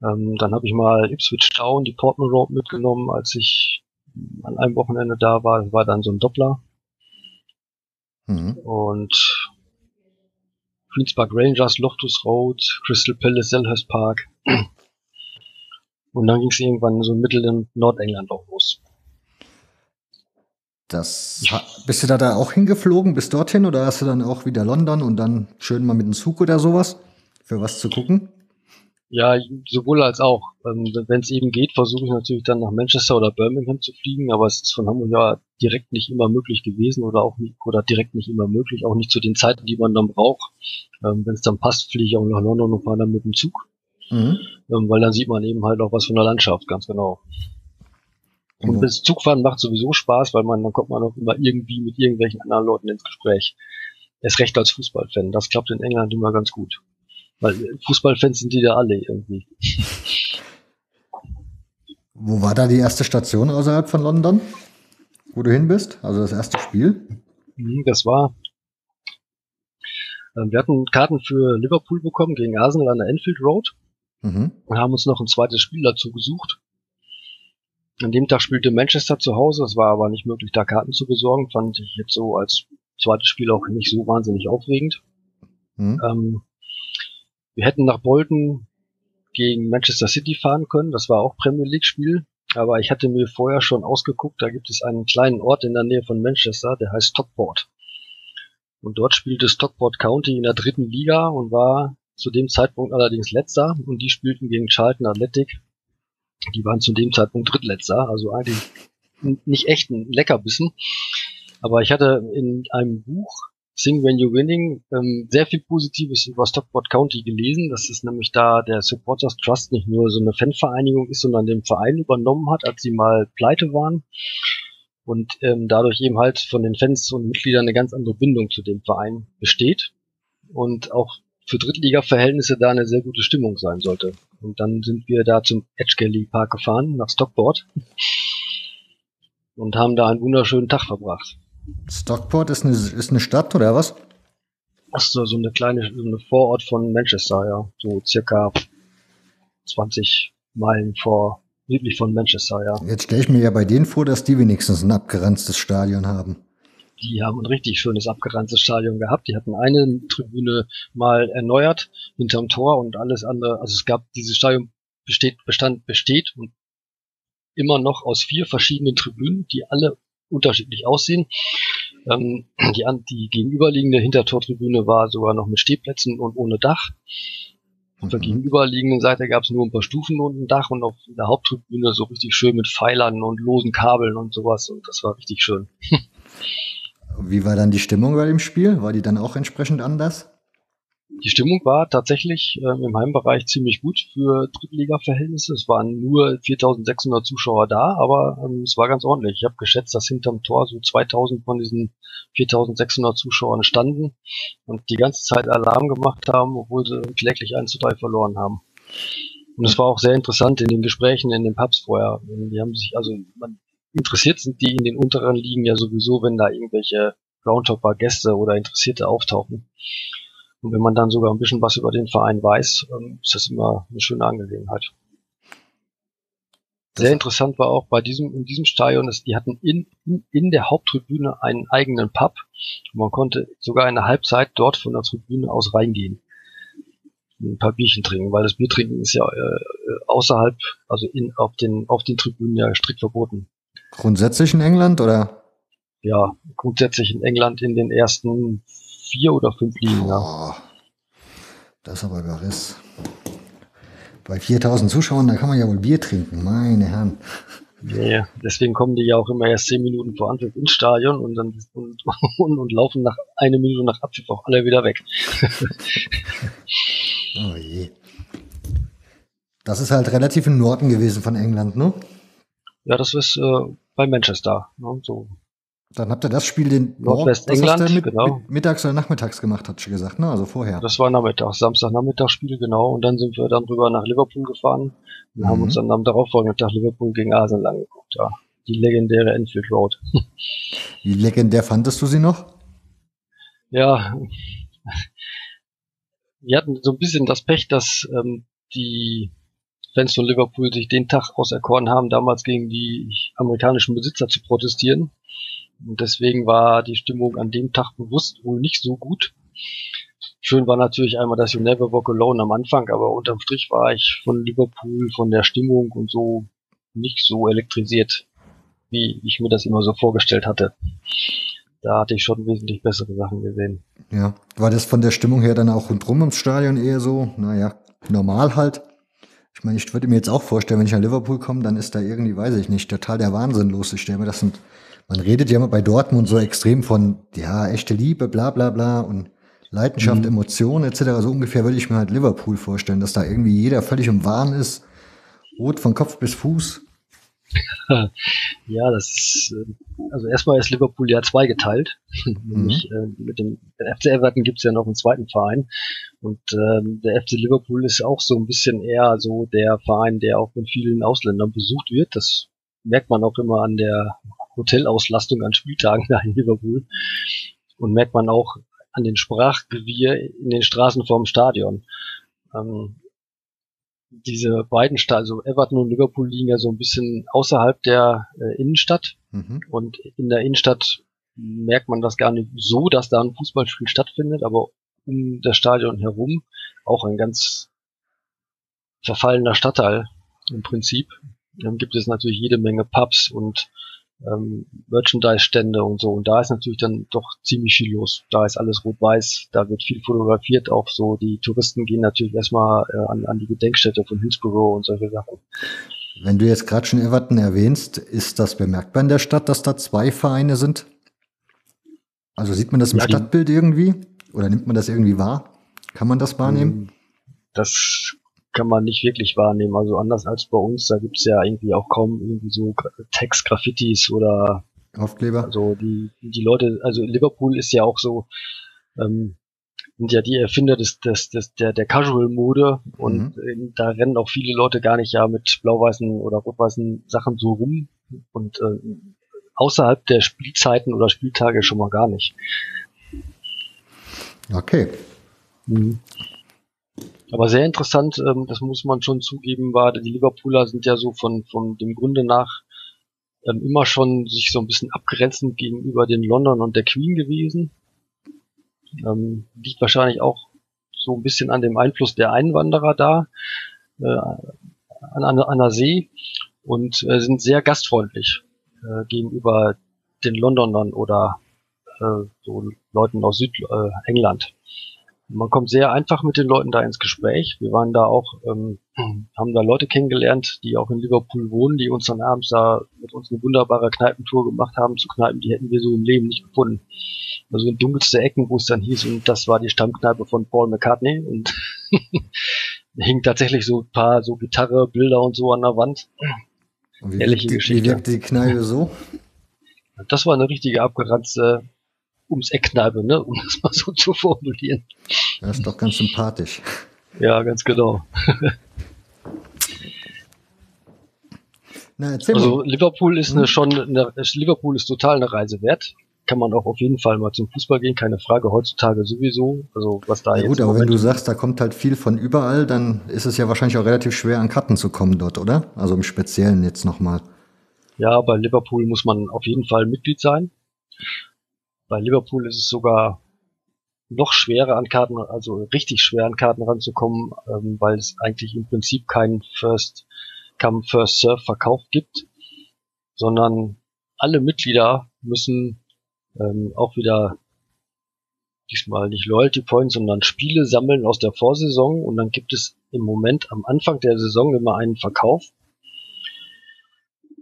Ähm, dann habe ich mal Ipswich Town, die Portman Road mitgenommen, als ich an einem Wochenende da war. Das war dann so ein Doppler. Mhm. Und Queen's Park Rangers, Loftus Road, Crystal Palace, Selhurst Park. Und dann ging es irgendwann so mittel in Nordengland auch los. Das, bist du da, da auch hingeflogen bis dorthin oder hast du dann auch wieder London und dann schön mal mit dem Zug oder sowas für was zu gucken? Ja, sowohl als auch. Ähm, Wenn es eben geht, versuche ich natürlich dann nach Manchester oder Birmingham zu fliegen, aber es ist von Hamburg ja direkt nicht immer möglich gewesen oder auch nicht, oder direkt nicht immer möglich, auch nicht zu den Zeiten, die man dann braucht. Ähm, Wenn es dann passt, fliege ich auch nach London und fahre dann mit dem Zug. Mhm. Ähm, weil dann sieht man eben halt auch was von der Landschaft, ganz genau. Und mhm. das Zugfahren macht sowieso Spaß, weil man, dann kommt man auch immer irgendwie mit irgendwelchen anderen Leuten ins Gespräch. Erst recht als Fußballfan. Das klappt in England immer ganz gut. Weil Fußballfans sind die da alle irgendwie. Wo war da die erste Station außerhalb von London? Wo du hin bist? Also das erste Spiel? Mhm, das war. Ähm, wir hatten Karten für Liverpool bekommen gegen Arsenal an der Enfield Road mhm. und haben uns noch ein zweites Spiel dazu gesucht. An dem Tag spielte Manchester zu Hause. Es war aber nicht möglich, da Karten zu besorgen. Fand ich jetzt so als zweites Spiel auch nicht so wahnsinnig aufregend. Mhm. Ähm, wir hätten nach Bolton gegen Manchester City fahren können. Das war auch Premier League Spiel. Aber ich hatte mir vorher schon ausgeguckt, da gibt es einen kleinen Ort in der Nähe von Manchester, der heißt Stockport. Und dort spielte Stockport County in der dritten Liga und war zu dem Zeitpunkt allerdings letzter und die spielten gegen Charlton Athletic. Die waren zu dem Zeitpunkt drittletzter, also eigentlich nicht echt ein Leckerbissen. Aber ich hatte in einem Buch Sing When You're Winning ähm, sehr viel Positives über Stockport County gelesen, dass es nämlich da der Supporters Trust nicht nur so eine Fanvereinigung ist, sondern den Verein übernommen hat, als sie mal pleite waren und ähm, dadurch eben halt von den Fans und Mitgliedern eine ganz andere Bindung zu dem Verein besteht und auch für Drittliga-Verhältnisse da eine sehr gute Stimmung sein sollte. Und dann sind wir da zum Edgeley Park gefahren, nach Stockport und haben da einen wunderschönen Tag verbracht. Stockport ist eine, ist eine Stadt oder was? Das ist so eine kleine so eine Vorort von Manchester, ja. So circa 20 Meilen vor, südlich von Manchester, ja. Jetzt stelle ich mir ja bei denen vor, dass die wenigstens ein abgeranztes Stadion haben. Die haben ein richtig schönes abgeranztes Stadion gehabt. Die hatten eine Tribüne mal erneuert hinterm Tor und alles andere. Also es gab dieses Stadion besteht, bestand, besteht und immer noch aus vier verschiedenen Tribünen, die alle unterschiedlich aussehen. Ähm, die, die gegenüberliegende Hintertortribüne war sogar noch mit Stehplätzen und ohne Dach. Auf der mhm. gegenüberliegenden Seite gab es nur ein paar Stufen und ein Dach und auf der Haupttribüne so richtig schön mit Pfeilern und losen Kabeln und sowas und das war richtig schön. Wie war dann die Stimmung bei dem Spiel? War die dann auch entsprechend anders? Die Stimmung war tatsächlich äh, im Heimbereich ziemlich gut für Drittliga-Verhältnisse. Es waren nur 4600 Zuschauer da, aber ähm, es war ganz ordentlich. Ich habe geschätzt, dass hinterm Tor so 2000 von diesen 4600 Zuschauern standen und die ganze Zeit Alarm gemacht haben, obwohl sie kläglich 1 zu 3 verloren haben. Und es war auch sehr interessant in den Gesprächen in den Pubs vorher. Die haben sich, also man, interessiert sind die in den unteren Ligen ja sowieso, wenn da irgendwelche Groundhopper Gäste oder Interessierte auftauchen. Und wenn man dann sogar ein bisschen was über den Verein weiß, ähm, ist das immer eine schöne Angelegenheit. Sehr interessant war auch bei diesem, in diesem Stadion, dass die hatten in, in, in der Haupttribüne einen eigenen Pub. Und man konnte sogar in der Halbzeit dort von der Tribüne aus reingehen. Ein paar Bierchen trinken, weil das Biertrinken ist ja äh, außerhalb, also in, auf den, auf den Tribünen ja strikt verboten. Grundsätzlich in England oder? Ja, grundsätzlich in England in den ersten vier oder fünf liegen. Ja. Das ist aber Gariss. Bei 4000 Zuschauern, da kann man ja wohl Bier trinken, meine Herren. Nee, deswegen kommen die ja auch immer erst zehn Minuten vor Anpfiff ins Stadion und dann und, und, und laufen nach eine Minute nach Abpfiff auch alle wieder weg. oh je. Das ist halt relativ im Norden gewesen von England, ne? Ja, das ist äh, bei Manchester. Ne? So dann habt ihr das Spiel den Nordwest-England, mit, genau. Mit, mittags oder nachmittags gemacht, hat schon gesagt, ne? Also vorher. Das war Nachmittag, Samstag-Nachmittagsspiel, genau. Und dann sind wir dann rüber nach Liverpool gefahren und mhm. haben uns dann am darauffolgenden Tag Liverpool gegen Arsenal angeguckt, ja. Die legendäre Enfield Road. Wie legendär fandest du sie noch? Ja, wir hatten so ein bisschen das Pech, dass ähm, die Fans von Liverpool sich den Tag auserkoren haben, damals gegen die amerikanischen Besitzer zu protestieren Und deswegen war die Stimmung an dem Tag bewusst wohl nicht so gut. Schön war natürlich einmal das You Never Walk Alone am Anfang, aber unterm Strich war ich von Liverpool, von der Stimmung und so nicht so elektrisiert, wie ich mir das immer so vorgestellt hatte. Da hatte ich schon wesentlich bessere Sachen gesehen. Ja, war das von der Stimmung her dann auch rundrum im Stadion eher so, naja, normal halt? Ich meine, ich würde mir jetzt auch vorstellen, wenn ich nach Liverpool komme, dann ist da irgendwie, weiß ich nicht, total der Wahnsinn los. Ich stelle mir das sind, man redet ja immer bei Dortmund so extrem von, ja, echte Liebe, bla bla bla und Leidenschaft, mhm. Emotionen etc. So ungefähr würde ich mir halt Liverpool vorstellen, dass da irgendwie jeder völlig im Wahn ist, rot von Kopf bis Fuß. ja, das ist, also erstmal ist Liverpool ja zweigeteilt. Mhm. Äh, mit dem FC Everton gibt es ja noch einen zweiten Verein. Und ähm, der FC Liverpool ist auch so ein bisschen eher so der Verein, der auch von vielen Ausländern besucht wird. Das merkt man auch immer an der Hotelauslastung an Spieltagen da in Liverpool. Und merkt man auch an den Sprachgewirr in den Straßen vorm Stadion. Ähm, diese beiden Städte, also Everton und Liverpool liegen ja so ein bisschen außerhalb der äh, Innenstadt. Mhm. Und in der Innenstadt merkt man das gar nicht so, dass da ein Fußballspiel stattfindet, aber um das Stadion herum auch ein ganz verfallener Stadtteil im Prinzip. Dann gibt es natürlich jede Menge Pubs und ähm, Merchandise-Stände und so. Und da ist natürlich dann doch ziemlich viel los. Da ist alles rot-weiß, da wird viel fotografiert, auch so. Die Touristen gehen natürlich erstmal äh, an, an die Gedenkstätte von Hillsborough und solche Sachen. Wenn du jetzt gerade schon Everton erwähnst, ist das bemerkbar in der Stadt, dass da zwei Vereine sind? Also sieht man das im ja, Stadtbild irgendwie? Oder nimmt man das irgendwie wahr? Kann man das wahrnehmen? Ähm, das kann man nicht wirklich wahrnehmen. Also anders als bei uns, da gibt's ja irgendwie auch kaum irgendwie so Text, Graffitis oder Aufkleber. Also die, die Leute, also Liverpool ist ja auch so, ähm, sind ja die Erfinder des, des, des der, der Casual-Mode und mhm. da rennen auch viele Leute gar nicht ja mit blau-weißen oder rot-weißen Sachen so rum und äh, außerhalb der Spielzeiten oder Spieltage schon mal gar nicht. Okay. Mhm. Aber sehr interessant, ähm, das muss man schon zugeben, war, die Liverpooler sind ja so von, von dem Grunde nach ähm, immer schon sich so ein bisschen abgrenzend gegenüber den London und der Queen gewesen. Ähm, liegt wahrscheinlich auch so ein bisschen an dem Einfluss der Einwanderer da, äh, an, an, an der See und äh, sind sehr gastfreundlich äh, gegenüber den Londonern oder äh, so Leuten aus Südengland. Äh, man kommt sehr einfach mit den Leuten da ins Gespräch. Wir waren da auch, ähm, haben da Leute kennengelernt, die auch in Liverpool wohnen, die uns dann abends da mit uns eine wunderbare Kneipentour gemacht haben zu Kneipen, die hätten wir so im Leben nicht gefunden. Also in dunkelste Ecken, wo es dann hieß, und das war die Stammkneipe von Paul McCartney und hing tatsächlich so ein paar so Gitarre, Bilder und so an der Wand. Wie, Ehrliche wirkt, Geschichte. wie wirkt die Kneipe so? Das war eine richtige abgeranzte ums Eckkneipe, ne? um das mal so zu formulieren. Das ist doch ganz sympathisch. Ja, ganz genau. Na, also. Liverpool ist eine hm? schon eine, Liverpool ist total eine Reise wert. Kann man auch auf jeden Fall mal zum Fußball gehen, keine Frage. Heutzutage sowieso. Also was da ja, jetzt. Gut, aber wenn du sagst, da kommt halt viel von überall, dann ist es ja wahrscheinlich auch relativ schwer an Karten zu kommen dort, oder? Also im Speziellen jetzt nochmal. Ja, bei Liverpool muss man auf jeden Fall Mitglied sein. Bei Liverpool ist es sogar noch schwerer an Karten, also richtig schwer an Karten ranzukommen, ähm, weil es eigentlich im Prinzip keinen First Come First Serve Verkauf gibt, sondern alle Mitglieder müssen ähm, auch wieder diesmal nicht Loyalty Points, sondern Spiele sammeln aus der Vorsaison. Und dann gibt es im Moment am Anfang der Saison immer einen Verkauf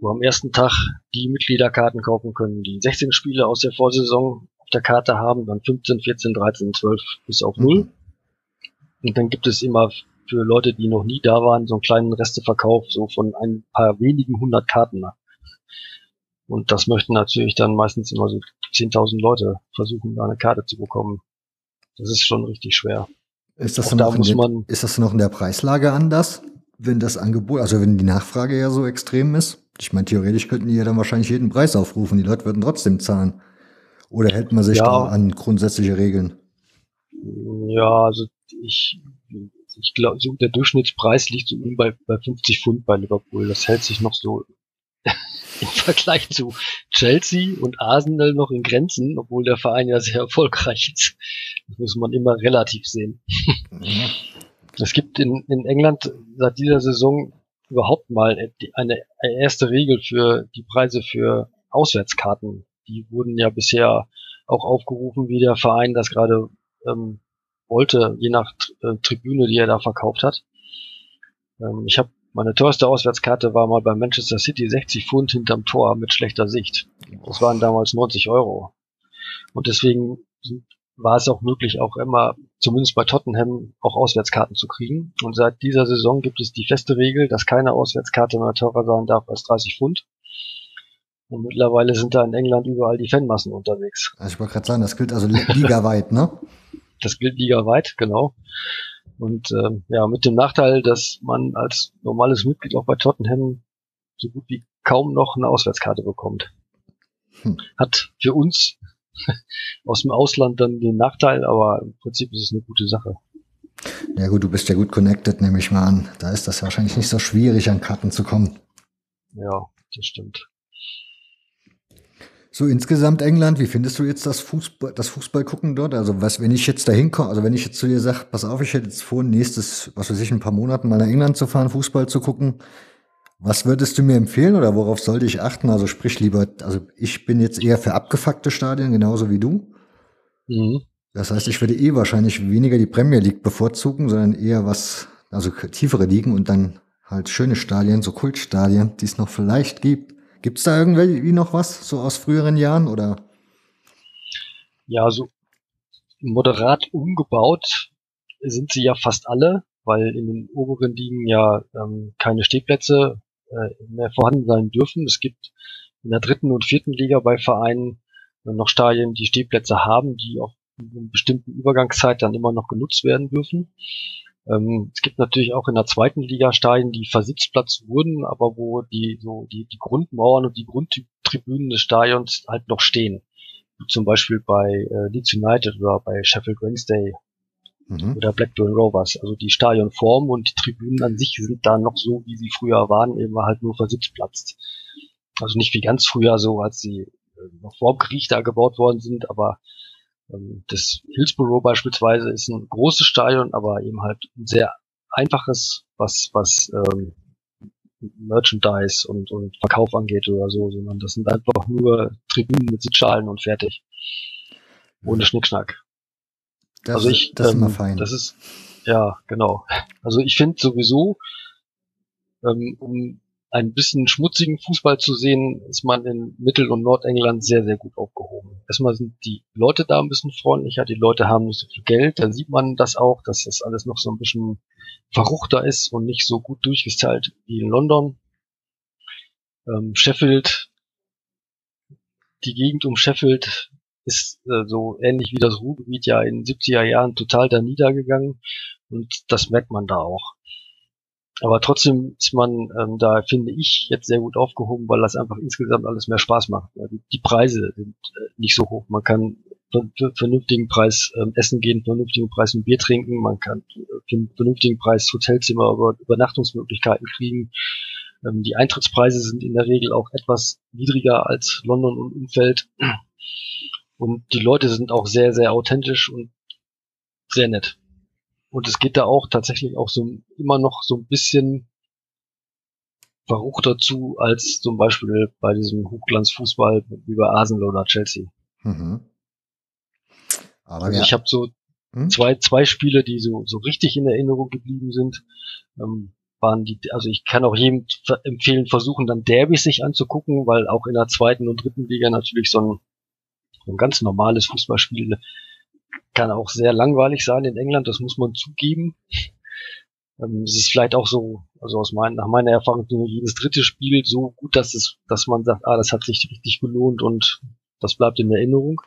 wo am ersten Tag die Mitgliederkarten kaufen können, die 16 Spiele aus der Vorsaison auf der Karte haben, dann 15, 14, 13, 12 bis auf 0. Mhm. Und dann gibt es immer für Leute, die noch nie da waren, so einen kleinen Resteverkauf, so von ein paar wenigen hundert Karten. Und das möchten natürlich dann meistens immer so 10.000 Leute versuchen, da eine Karte zu bekommen. Das ist schon richtig schwer. Ist das, noch, da der, ist das noch in der Preislage anders, wenn das Angebot, also wenn die Nachfrage ja so extrem ist? Ich meine, theoretisch könnten die ja dann wahrscheinlich jeden Preis aufrufen. Die Leute würden trotzdem zahlen. Oder hält man sich ja. da an grundsätzliche Regeln? Ja, also ich, ich glaube, so der Durchschnittspreis liegt so bei, bei 50 Pfund bei Liverpool. Das hält sich noch so im Vergleich zu Chelsea und Arsenal noch in Grenzen, obwohl der Verein ja sehr erfolgreich ist. Das muss man immer relativ sehen. Ja. Es gibt in, in England seit dieser Saison überhaupt mal eine erste Regel für die Preise für Auswärtskarten. Die wurden ja bisher auch aufgerufen, wie der Verein das gerade ähm, wollte, je nach äh, Tribüne, die er da verkauft hat. Ähm, ich habe meine teuerste Auswärtskarte war mal bei Manchester City 60 Pfund hinterm Tor mit schlechter Sicht. Das waren damals 90 Euro. Und deswegen war es auch möglich, auch immer, zumindest bei Tottenham, auch Auswärtskarten zu kriegen. Und seit dieser Saison gibt es die feste Regel, dass keine Auswärtskarte mehr teurer sein darf als 30 Pfund. Und mittlerweile sind da in England überall die Fanmassen unterwegs. Also ich wollte gerade sagen, das gilt also ligaweit, ne? Das gilt ligaweit, genau. Und ähm, ja, mit dem Nachteil, dass man als normales Mitglied auch bei Tottenham so gut wie kaum noch eine Auswärtskarte bekommt. Hm. Hat für uns aus dem Ausland dann den Nachteil, aber im Prinzip ist es eine gute Sache. Ja gut, du bist ja gut connected, nehme ich mal an. Da ist das wahrscheinlich nicht so schwierig, an Karten zu kommen. Ja, das stimmt. So insgesamt England, wie findest du jetzt das Fußball, das Fußball gucken dort? Also was, wenn ich jetzt da hinkomme, also wenn ich jetzt zu dir sage, pass auf, ich hätte jetzt vor, nächstes, was weiß ich, ein paar Monaten mal nach England zu fahren, Fußball zu gucken, was würdest du mir empfehlen oder worauf sollte ich achten? Also sprich lieber, also ich bin jetzt eher für abgefuckte Stadien, genauso wie du. Mhm. Das heißt, ich würde eh wahrscheinlich weniger die Premier League bevorzugen, sondern eher was, also tiefere Ligen und dann halt schöne Stadien, so Kultstadien, die es noch vielleicht gibt. Gibt es da irgendwie noch was, so aus früheren Jahren, oder? Ja, so moderat umgebaut sind sie ja fast alle, weil in den oberen Ligen ja ähm, keine Stehplätze mehr vorhanden sein dürfen. Es gibt in der dritten und vierten Liga bei Vereinen noch Stadien, die Stehplätze haben, die auch in einer bestimmten Übergangszeit dann immer noch genutzt werden dürfen. Ähm, es gibt natürlich auch in der zweiten Liga Stadien, die Versitzplatz wurden, aber wo die so die, die Grundmauern und die Grundtribünen des Stadions halt noch stehen. Zum Beispiel bei äh, Leeds United oder bei Sheffield Wednesday mhm. oder Blackburn Rovers. Also die Stadionform und die Tribünen an sich sind da noch so, wie sie früher waren, eben halt nur Versitzplatz. Also nicht wie ganz früher so, als sie äh, noch vor dem Krieg da gebaut worden sind, aber ähm, das Hillsborough beispielsweise ist ein großes Stadion, aber eben halt ein sehr einfaches, was, was ähm, Merchandise und, und Verkauf angeht oder so, sondern das sind einfach nur Tribünen mit Sitzschalen und fertig. Ohne Schnickschnack. Das, also ich, das ist ähm, immer fein. Das ist, ja, genau. Also ich finde sowieso, ähm, um ein bisschen schmutzigen Fußball zu sehen, ist man in Mittel- und Nordengland sehr, sehr gut aufgehoben. Erstmal sind die Leute da ein bisschen freundlicher, die Leute haben nicht so viel Geld, da sieht man das auch, dass das alles noch so ein bisschen verruchter ist und nicht so gut durchgestylt wie in London. Ähm, Sheffield, die Gegend um Sheffield ist äh, so ähnlich wie das Ruhrgebiet ja in 70er Jahren total da niedergegangen und das merkt man da auch. Aber trotzdem ist man ähm, da, finde ich, jetzt sehr gut aufgehoben, weil das einfach insgesamt alles mehr Spaß macht. Also die Preise sind äh, nicht so hoch. Man kann für, für vernünftigen Preis ähm, essen gehen, vernünftigen Preis ein Bier trinken, man kann für einen vernünftigen Preis Hotelzimmer oder Übernachtungsmöglichkeiten kriegen. Ähm, die Eintrittspreise sind in der Regel auch etwas niedriger als London und Umfeld. Und die Leute sind auch sehr, sehr authentisch und sehr nett. Und es geht da auch tatsächlich auch so immer noch so ein bisschen verruchter zu als zum Beispiel bei diesem Hochglanzfußball wie bei Arsenal oder Chelsea. Mhm. Aber also ja. ich habe so hm? zwei zwei Spiele, die so so richtig in Erinnerung geblieben sind. Ähm, waren die, also ich kann auch jedem empfehlen, versuchen dann Derbys sich anzugucken, weil auch in der zweiten und dritten Liga natürlich so ein, so ein ganz normales Fußballspiel kann auch sehr langweilig sein in England, das muss man zugeben. Ähm, es ist vielleicht auch so, also aus mein, nach meiner Erfahrung nur jedes dritte Spiel so gut, dass es, dass man sagt, ah, das hat sich richtig gelohnt und das bleibt in Erinnerung.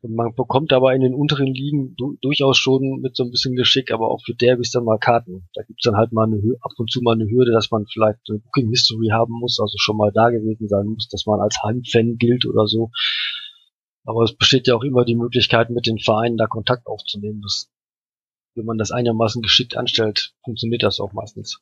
Und man bekommt aber in den unteren Ligen du durchaus schon mit so ein bisschen Geschick, aber auch für Derbys dann mal Karten. Da gibt's dann halt mal eine ab und zu mal eine Hürde, dass man vielleicht eine Booking History haben muss, also schon mal da gewesen sein muss, dass man als Heimfan gilt oder so. Aber es besteht ja auch immer die Möglichkeit, mit den Vereinen da Kontakt aufzunehmen. Das, wenn man das einigermaßen geschickt anstellt, funktioniert das auch meistens.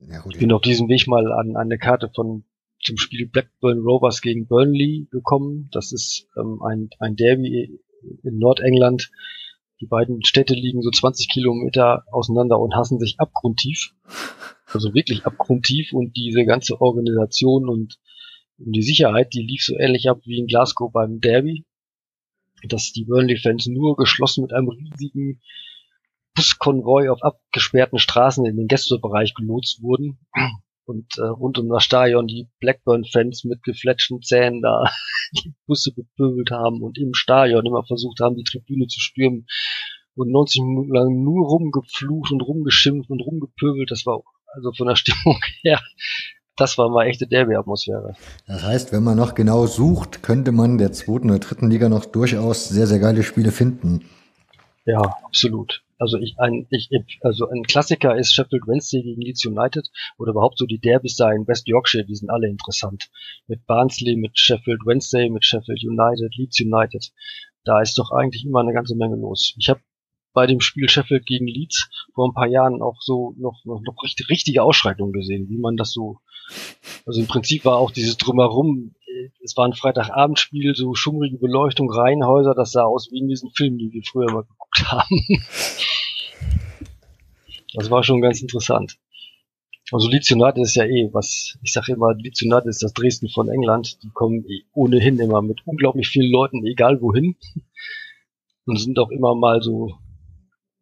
Ja, ich bin auf diesem Weg mal an, an eine Karte von zum Spiel Blackburn Rovers gegen Burnley gekommen. Das ist ähm, ein, ein Derby in Nordengland. Die beiden Städte liegen so 20 Kilometer auseinander und hassen sich abgrundtief. Also wirklich abgrundtief und diese ganze Organisation und, und die Sicherheit, die lief so ähnlich ab wie in Glasgow beim Derby. Dass die Burnley-Fans nur geschlossen mit einem riesigen Buskonvoi auf abgesperrten Straßen in den Gästebereich gelotst wurden und äh, rund um das Stadion die Blackburn-Fans mit gefletschten Zähnen da die Busse bepöbelt haben und im Stadion immer versucht haben, die Tribüne zu stürmen und 90 Minuten lang nur rumgeflucht und rumgeschimpft und rumgepöbelt. Das war also von der Stimmung her, das war mal echte Derby-Atmosphäre. Das heißt, wenn man noch genau sucht, könnte man der zweiten oder dritten Liga noch durchaus sehr, sehr geile Spiele finden. Ja, absolut. Also ich ein, ich, also ein Klassiker ist Sheffield Wednesday gegen Leeds United oder überhaupt so die Derbys da in West Yorkshire, die sind alle interessant. Mit Barnsley, mit Sheffield Wednesday, mit Sheffield United, Leeds United. Da ist doch eigentlich immer eine ganze Menge los. Ich habe bei dem Spiel Sheffield gegen Leeds vor ein paar Jahren auch so noch, noch, noch richtig, richtige Ausschreitungen gesehen, wie man das so, also im Prinzip war auch dieses Drumherum, es war ein Freitagabendspiel, so schummrige Beleuchtung, Reihenhäuser, das sah aus wie in diesen Filmen, die wir früher mal geguckt haben. Das war schon ganz interessant. Also Leeds United ist ja eh, was, ich sage immer, Leeds United ist das Dresden von England. Die kommen eh ohnehin immer mit unglaublich vielen Leuten, egal wohin. Und sind auch immer mal so.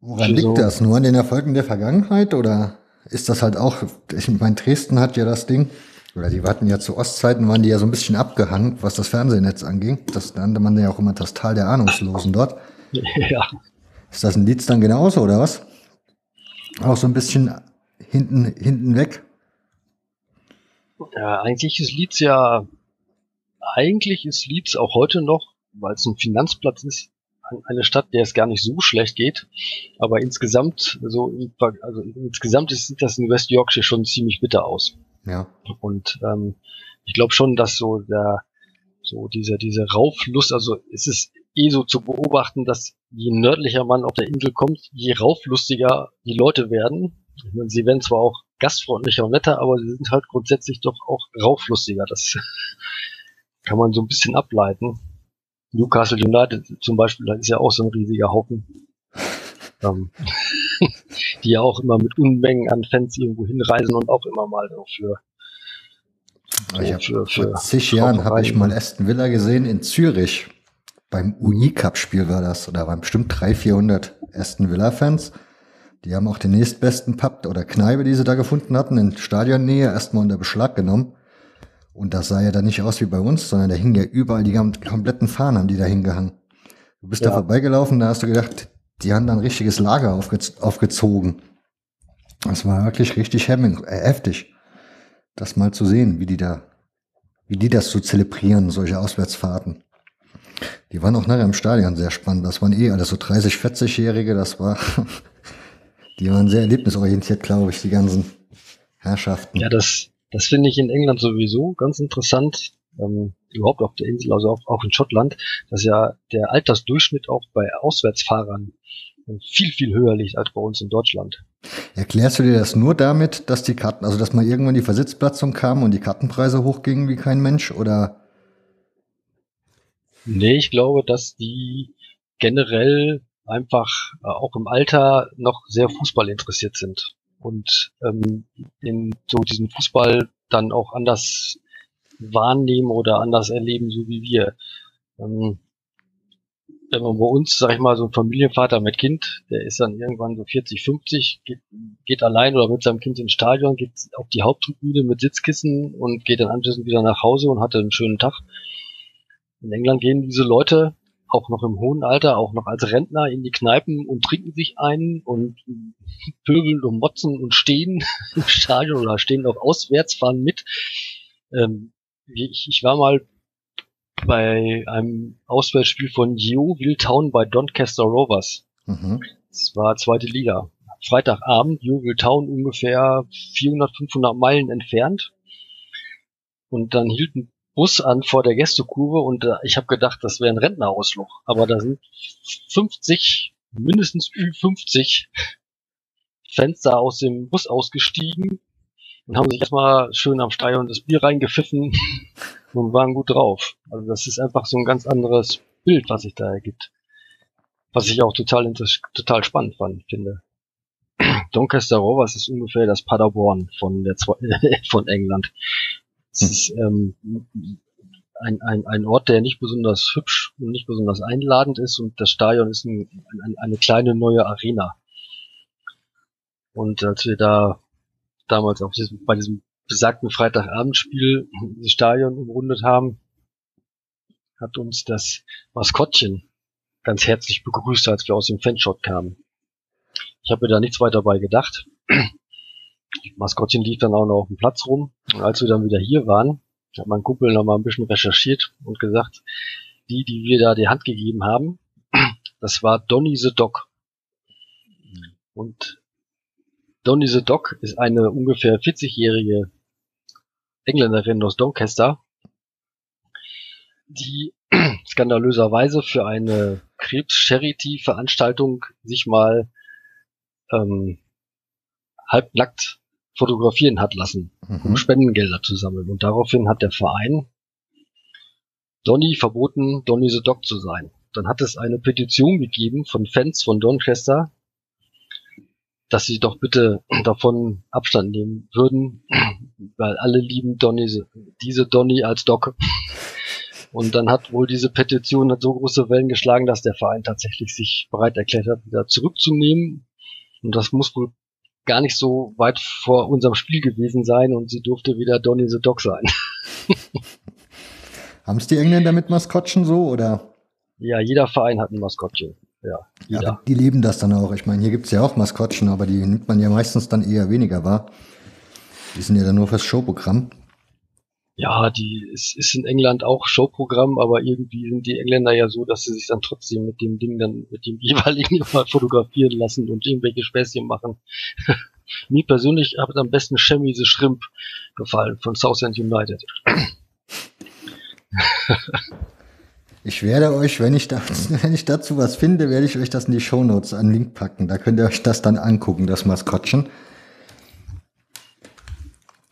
Woran liegt so das? Nur an den Erfolgen der Vergangenheit oder ist das halt auch, ich meine, Dresden hat ja das Ding, oder die hatten ja zu Ostzeiten, waren die ja so ein bisschen abgehangen, was das Fernsehnetz anging. Das nannte man ja auch immer das Tal der Ahnungslosen dort. Ja. Ist das ein Leeds dann genauso, oder was? Auch so ein bisschen hinten, hinten weg. Ja, eigentlich ist Leeds ja, eigentlich ist Leeds auch heute noch, weil es ein Finanzplatz ist, eine Stadt, der es gar nicht so schlecht geht. Aber insgesamt, so, also insgesamt sieht das in West Yorkshire schon ziemlich bitter aus. Ja. Und ähm, ich glaube schon, dass so der, so diese, diese Rauflust, also es ist eh so zu beobachten, dass je nördlicher man auf der Insel kommt, je rauflustiger die Leute werden. Ich meine, sie werden zwar auch gastfreundlicher und netter, aber sie sind halt grundsätzlich doch auch rauflustiger. Das kann man so ein bisschen ableiten. Newcastle United zum Beispiel, das ist ja auch so ein riesiger Haufen. ähm, die ja auch immer mit Unmengen an Fans irgendwo hinreisen und auch immer mal so für so ich für, für, vor zig Jahren habe ich mal Aston Villa gesehen in Zürich beim UI-Cup-Spiel war das, oder waren bestimmt 300, 400 Aston Villa-Fans. Die haben auch den nächstbesten Pub oder Kneipe, die sie da gefunden hatten, in Stadionnähe, erstmal unter Beschlag genommen. Und das sah ja dann nicht aus wie bei uns, sondern da hingen ja überall die kompletten Fahnen, haben die da hingehangen. Du bist ja. da vorbeigelaufen, da hast du gedacht, die haben da ein richtiges Lager aufge aufgezogen. Das war wirklich richtig hemming, äh, heftig, das mal zu sehen, wie die da, wie die das so zelebrieren, solche Auswärtsfahrten. Die waren auch nachher im Stadion sehr spannend. Das waren eh alles so 30, 40-Jährige. Das war, die waren sehr erlebnisorientiert, glaube ich, die ganzen Herrschaften. Ja, das, das finde ich in England sowieso ganz interessant. Ähm, überhaupt auf der Insel, also auch, auch in Schottland, dass ja der Altersdurchschnitt auch bei Auswärtsfahrern viel, viel höher liegt als bei uns in Deutschland. Erklärst du dir das nur damit, dass die Karten, also dass mal irgendwann die Versitzplatzung kam und die Kartenpreise hochgingen wie kein Mensch oder Nee, ich glaube, dass die generell einfach äh, auch im Alter noch sehr Fußball interessiert sind und ähm, in so diesen Fußball dann auch anders wahrnehmen oder anders erleben, so wie wir. Ähm, wenn man bei uns, sag ich mal, so ein Familienvater mit Kind, der ist dann irgendwann so 40, 50, geht, geht allein oder mit seinem Kind ins Stadion, geht auf die Haupttribüne mit Sitzkissen und geht dann anschließend wieder nach Hause und hatte einen schönen Tag. In England gehen diese Leute auch noch im hohen Alter, auch noch als Rentner in die Kneipen und trinken sich ein und pöbeln und motzen und stehen im Stadion oder stehen auch auswärts, fahren mit. Ähm, ich, ich war mal bei einem Auswärtsspiel von Yeovil Town bei Doncaster Rovers. Mhm. Das war zweite Liga. Freitagabend, Yeovil Town ungefähr 400, 500 Meilen entfernt. Und dann hielten Bus an vor der Gästekurve und äh, ich habe gedacht, das wäre ein Rentnerausflug. Aber da sind 50, mindestens 50 Fenster aus dem Bus ausgestiegen und haben sich erstmal schön am Stadion das Bier reingepfiffen und waren gut drauf. Also das ist einfach so ein ganz anderes Bild, was sich da ergibt. Was ich auch total, total spannend fand, finde. Doncaster Rovers ist ungefähr das Paderborn von der von England. Es ist ähm, ein, ein, ein Ort, der nicht besonders hübsch und nicht besonders einladend ist und das Stadion ist ein, ein, eine kleine neue Arena. Und als wir da damals auf diesem, bei diesem besagten Freitagabendspiel das Stadion umrundet haben, hat uns das Maskottchen ganz herzlich begrüßt, als wir aus dem Fanshot kamen. Ich habe mir da nichts weiter bei gedacht. Maskottchen lief dann auch noch auf dem Platz rum. Und als wir dann wieder hier waren, hat mein Kumpel noch mal ein bisschen recherchiert und gesagt, die, die wir da die Hand gegeben haben, das war Donny the Dog. Und Donny the Dog ist eine ungefähr 40-jährige Engländerin aus Doncaster, die skandalöserweise für eine Krebs-Charity-Veranstaltung sich mal ähm, halbnackt fotografieren hat lassen, mhm. um Spendengelder zu sammeln. Und daraufhin hat der Verein Donny verboten, Donny the Dog zu sein. Dann hat es eine Petition gegeben von Fans von Doncaster, dass sie doch bitte davon Abstand nehmen würden, weil alle lieben Donny, diese Donny als Dog. Und dann hat wohl diese Petition so große Wellen geschlagen, dass der Verein tatsächlich sich bereit erklärt hat, wieder zurückzunehmen. Und das muss wohl gar nicht so weit vor unserem Spiel gewesen sein und sie durfte wieder Donny the Dog sein. Haben es die Engländer mit Maskottchen so oder? Ja, jeder Verein hat ein Maskottchen. Ja. Ja, die lieben das dann auch. Ich meine, hier gibt es ja auch Maskottchen, aber die nimmt man ja meistens dann eher weniger wahr. Die sind ja dann nur fürs Showprogramm. Ja, die es ist in England auch Showprogramm, aber irgendwie sind die Engländer ja so, dass sie sich dann trotzdem mit dem Ding dann mit dem jeweiligen mal fotografieren lassen und irgendwelche Späßchen machen. Mir persönlich hat am besten Shemmy the Shrimp gefallen von Southend United. Ich werde euch, wenn ich, da, wenn ich dazu was finde, werde ich euch das in die Shownotes an Link packen. Da könnt ihr euch das dann angucken, das Maskottchen.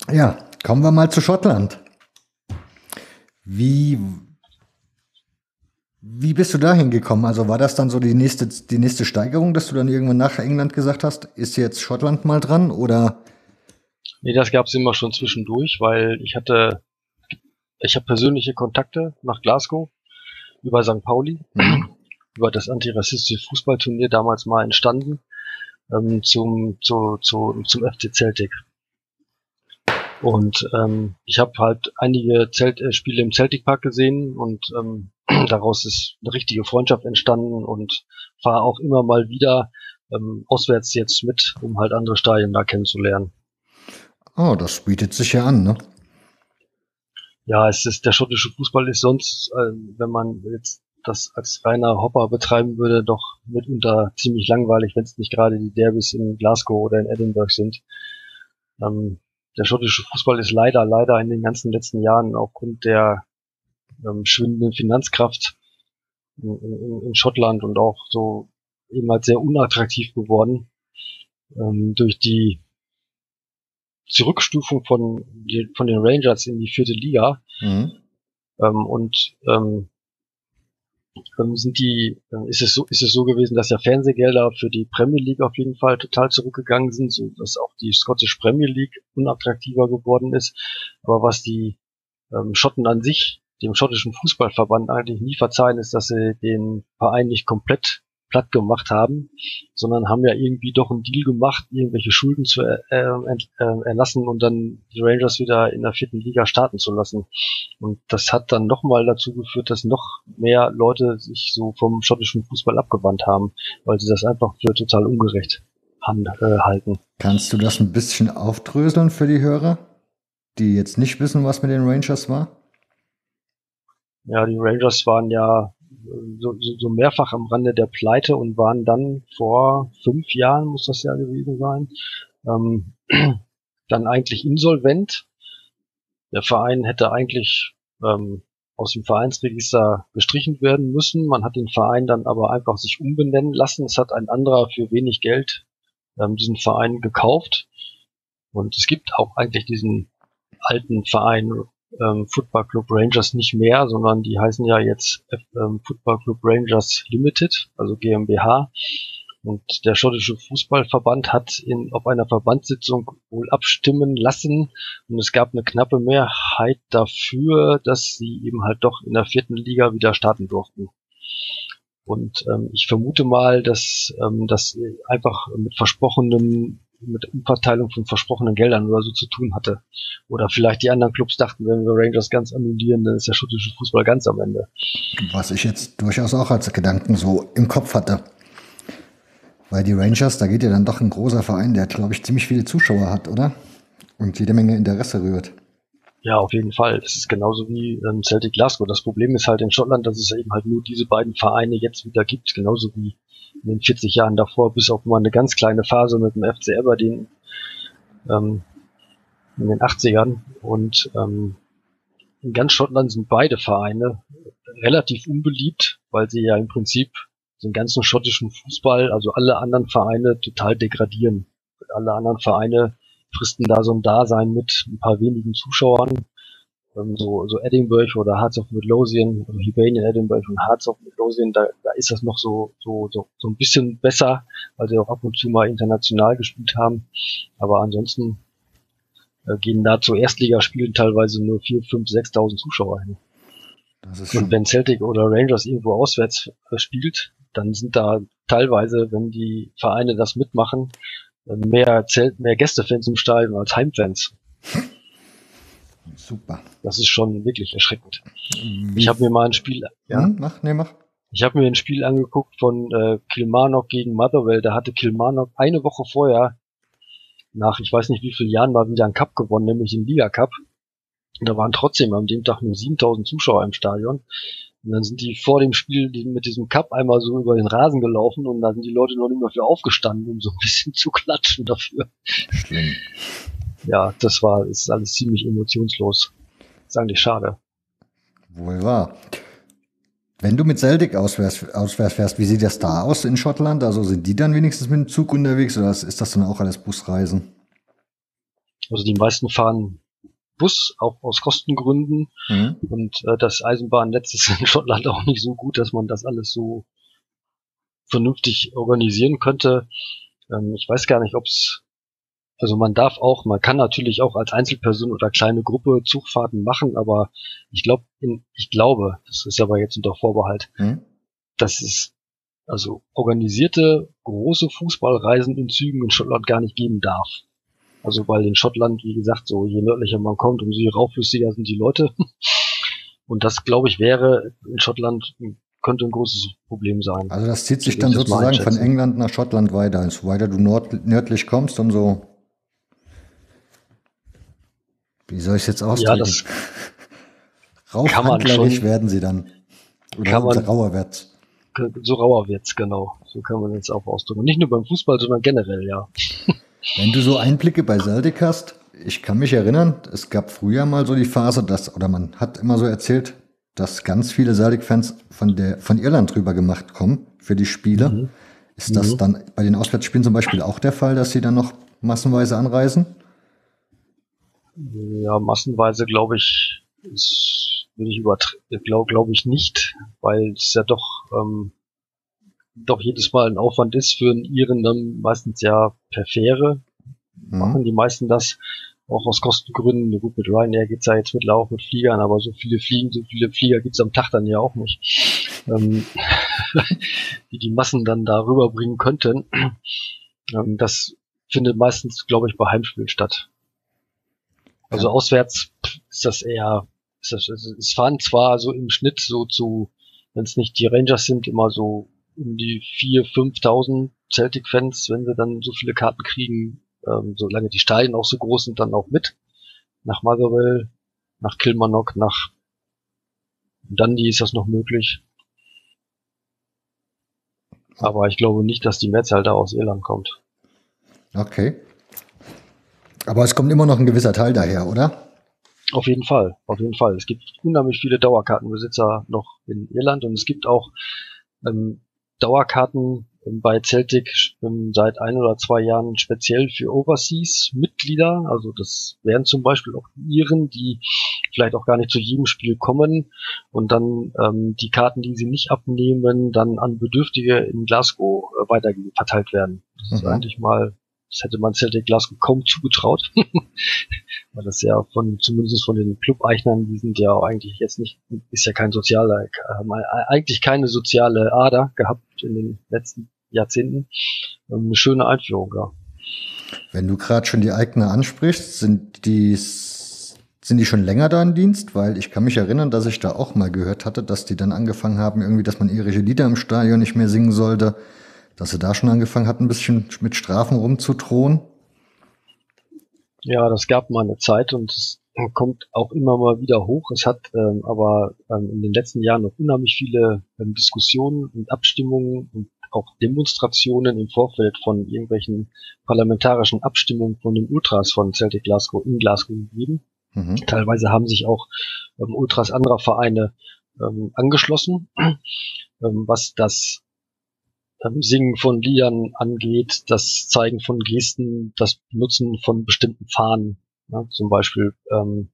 Ja, kommen wir mal zu Schottland. Wie, wie bist du dahin gekommen? Also war das dann so die nächste, die nächste Steigerung, dass du dann irgendwann nach England gesagt hast, ist jetzt Schottland mal dran oder? Nee, das gab es immer schon zwischendurch, weil ich hatte, ich habe persönliche Kontakte nach Glasgow über St. Pauli, mhm. über das antirassistische Fußballturnier damals mal entstanden, ähm, zum, zu, zu, zum FC Celtic. Und ähm, ich habe halt einige Zelt äh, Spiele im Celtic Park gesehen und ähm, daraus ist eine richtige Freundschaft entstanden und fahre auch immer mal wieder ähm, auswärts jetzt mit, um halt andere Stadien da kennenzulernen. Oh, das bietet sich ja an, ne? ja, es ist der schottische Fußball ist sonst, äh, wenn man jetzt das als reiner Hopper betreiben würde, doch mitunter ziemlich langweilig, wenn es nicht gerade die Derbys in Glasgow oder in Edinburgh sind. Ähm, der schottische Fußball ist leider, leider in den ganzen letzten Jahren aufgrund der ähm, schwindenden Finanzkraft in, in, in, Schottland und auch so eben halt sehr unattraktiv geworden ähm, durch die Zurückstufung von, von den Rangers in die vierte Liga. Mhm. Ähm, und ähm, sind die, äh, ist es so, ist es so gewesen, dass ja Fernsehgelder für die Premier League auf jeden Fall total zurückgegangen sind, so dass auch die Scottish Premier League unattraktiver geworden ist. Aber was die ähm, Schotten an sich, dem schottischen Fußballverband eigentlich nie verzeihen, ist, dass sie den Verein nicht komplett platt gemacht haben, sondern haben ja irgendwie doch einen Deal gemacht, irgendwelche Schulden zu äh, äh, erlassen und dann die Rangers wieder in der vierten Liga starten zu lassen. Und das hat dann nochmal dazu geführt, dass noch mehr Leute sich so vom schottischen Fußball abgewandt haben, weil sie das einfach für total ungerecht haben, äh, halten. Kannst du das ein bisschen aufdröseln für die Hörer, die jetzt nicht wissen, was mit den Rangers war? Ja, die Rangers waren ja so, so mehrfach am Rande der Pleite und waren dann vor fünf Jahren, muss das ja gewesen sein, ähm, dann eigentlich insolvent. Der Verein hätte eigentlich ähm, aus dem Vereinsregister gestrichen werden müssen. Man hat den Verein dann aber einfach sich umbenennen lassen. Es hat ein anderer für wenig Geld ähm, diesen Verein gekauft Und es gibt auch eigentlich diesen alten Verein ähm, Football Club Rangers nicht mehr, sondern die heißen ja jetzt ähm, Football Club Rangers Limited, also GmbH. Und der schottische Fußballverband hat in, auf einer Verbandssitzung wohl abstimmen lassen und es gab eine knappe Mehrheit dafür, dass sie eben halt doch in der vierten Liga wieder starten durften. Und ähm, ich vermute mal, dass ähm, das einfach mit versprochenen mit Umverteilung von versprochenen Geldern oder so zu tun hatte. Oder vielleicht die anderen Clubs dachten, wenn wir Rangers ganz annullieren, dann ist der schottische Fußball ganz am Ende. Was ich jetzt durchaus auch als Gedanken so im Kopf hatte. Weil die Rangers, da geht ja dann doch ein großer Verein, der, glaube ich, ziemlich viele Zuschauer hat, oder? Und jede Menge Interesse rührt. Ja, auf jeden Fall. Das ist genauso wie ähm, Celtic Glasgow. Das Problem ist halt in Schottland, dass es eben halt nur diese beiden Vereine jetzt wieder gibt, genauso wie in den 40 Jahren davor, bis auf mal eine ganz kleine Phase mit dem FC Aberdeen ähm, in den 80ern. Und ähm, in ganz Schottland sind beide Vereine relativ unbeliebt, weil sie ja im Prinzip den ganzen schottischen Fußball, also alle anderen Vereine total degradieren. Alle anderen Vereine fristen da so ein Dasein mit ein paar wenigen Zuschauern ähm, so, so Edinburgh oder Hearts of Midlothian, also Hibernian Edinburgh und Hearts of Midlothian, da, da ist das noch so, so, so, so ein bisschen besser, weil sie auch ab und zu mal international gespielt haben. Aber ansonsten äh, gehen da zu Erstligaspielen teilweise nur 4, 5, 6.000 Zuschauer hin. und wenn Celtic oder Rangers irgendwo auswärts äh, spielt, dann sind da teilweise, wenn die Vereine das mitmachen, äh, mehr Zelt, mehr Gästefans im Stadion als Heimfans. Super. Das ist schon wirklich erschreckend. Wie? Ich habe mir mal ein Spiel, ja, hm, mach, nee, mach. Ich habe mir ein Spiel angeguckt von äh, Kilmarnock gegen Motherwell. Da hatte Kilmarnock eine Woche vorher, nach ich weiß nicht wie vielen Jahren, mal wieder einen Cup gewonnen, nämlich den Liga Cup. Und da waren trotzdem am dem Tag nur 7000 Zuschauer im Stadion. Und dann sind die vor dem Spiel mit diesem Cup einmal so über den Rasen gelaufen und da sind die Leute noch nicht mehr für aufgestanden, um so ein bisschen zu klatschen dafür. Schlimm ja, das war, ist alles ziemlich emotionslos. Das ist eigentlich schade. Wohl wahr. Wenn du mit Celtic auswärts, auswärts fährst, wie sieht das da aus in Schottland? Also sind die dann wenigstens mit dem Zug unterwegs oder ist das dann auch alles Busreisen? Also die meisten fahren Bus, auch aus Kostengründen. Mhm. Und äh, das Eisenbahnnetz ist in Schottland auch nicht so gut, dass man das alles so vernünftig organisieren könnte. Ähm, ich weiß gar nicht, ob es also man darf auch, man kann natürlich auch als Einzelperson oder kleine Gruppe Zugfahrten machen, aber ich glaube, ich glaube, das ist aber jetzt unter Vorbehalt, hm? dass es also organisierte große Fußballreisen in Zügen in Schottland gar nicht geben darf. Also weil in Schottland, wie gesagt, so je nördlicher man kommt, umso rauflüssiger sind die Leute. Und das, glaube ich, wäre in Schottland könnte ein großes Problem sein. Also das zieht sich dann sozusagen von England nach Schottland weiter. Also weiter du nord nördlich kommst, umso wie soll ich es jetzt ausdrücken? Ja, das Rauchhandlerisch werden sie dann. Oder kann man, rauerwärts. So rauerwärts, genau. So kann man jetzt auch ausdrücken. Nicht nur beim Fußball, sondern generell, ja. Wenn du so Einblicke bei Celtic hast, ich kann mich erinnern, es gab früher mal so die Phase, dass, oder man hat immer so erzählt, dass ganz viele Celtic-Fans von der, von Irland drüber gemacht kommen für die Spiele. Mhm. Ist das mhm. dann bei den Auswärtsspielen zum Beispiel auch der Fall, dass sie dann noch massenweise anreisen? Ja, massenweise glaube ich, ist, würde ich glaube glaub ich nicht, weil es ja doch, ähm, doch jedes Mal ein Aufwand ist für einen Iren dann meistens ja per Fähre. Mhm. Machen die meisten das auch aus Kostengründen. Gut, mit Ryanair geht's ja jetzt mittlerweile auch mit Fliegern, aber so viele Fliegen, so viele Flieger gibt's am Tag dann ja auch nicht, ähm, die die Massen dann da rüberbringen könnten. Ähm, das findet meistens, glaube ich, bei Heimspielen statt. Also auswärts ist das eher, ist das, also es fahren zwar so im Schnitt so zu, wenn es nicht die Rangers sind, immer so um die 4.000, 5.000 Celtic-Fans, wenn wir dann so viele Karten kriegen, ähm, solange die Stadien auch so groß sind, dann auch mit. Nach Motherwell, nach Kilmarnock, nach Dundee ist das noch möglich. Aber ich glaube nicht, dass die Mehrzahl da aus Irland kommt. Okay. Aber es kommt immer noch ein gewisser Teil daher, oder? Auf jeden Fall, auf jeden Fall. Es gibt unheimlich viele Dauerkartenbesitzer noch in Irland und es gibt auch ähm, Dauerkarten bei Celtic ähm, seit ein oder zwei Jahren speziell für Overseas-Mitglieder. Also das wären zum Beispiel auch Iren, die vielleicht auch gar nicht zu jedem Spiel kommen und dann ähm, die Karten, die sie nicht abnehmen, dann an Bedürftige in Glasgow äh, weiter verteilt werden. Das mhm. ist eigentlich mal das hätte man Celtic Glasgow kaum zugetraut. Weil das ja von, zumindest von den Club-Eichnern, die sind ja eigentlich jetzt nicht, ist ja kein sozialer, eigentlich keine soziale Ader gehabt in den letzten Jahrzehnten. Ähm, eine schöne Einführung, ja. Wenn du gerade schon die Eigner ansprichst, sind die, sind die schon länger da im Dienst? Weil ich kann mich erinnern, dass ich da auch mal gehört hatte, dass die dann angefangen haben, irgendwie, dass man irische Lieder im Stadion nicht mehr singen sollte dass sie da schon angefangen hat, ein bisschen mit Strafen rumzudrohen? Ja, das gab mal eine Zeit und es kommt auch immer mal wieder hoch. Es hat ähm, aber ähm, in den letzten Jahren noch unheimlich viele ähm, Diskussionen und Abstimmungen und auch Demonstrationen im Vorfeld von irgendwelchen parlamentarischen Abstimmungen von den Ultras von Celtic Glasgow in Glasgow gegeben. Mhm. Teilweise haben sich auch ähm, Ultras anderer Vereine ähm, angeschlossen, ähm, was das Singen von Liedern angeht, das Zeigen von Gesten, das Benutzen von bestimmten Fahnen, ja, zum Beispiel ähm,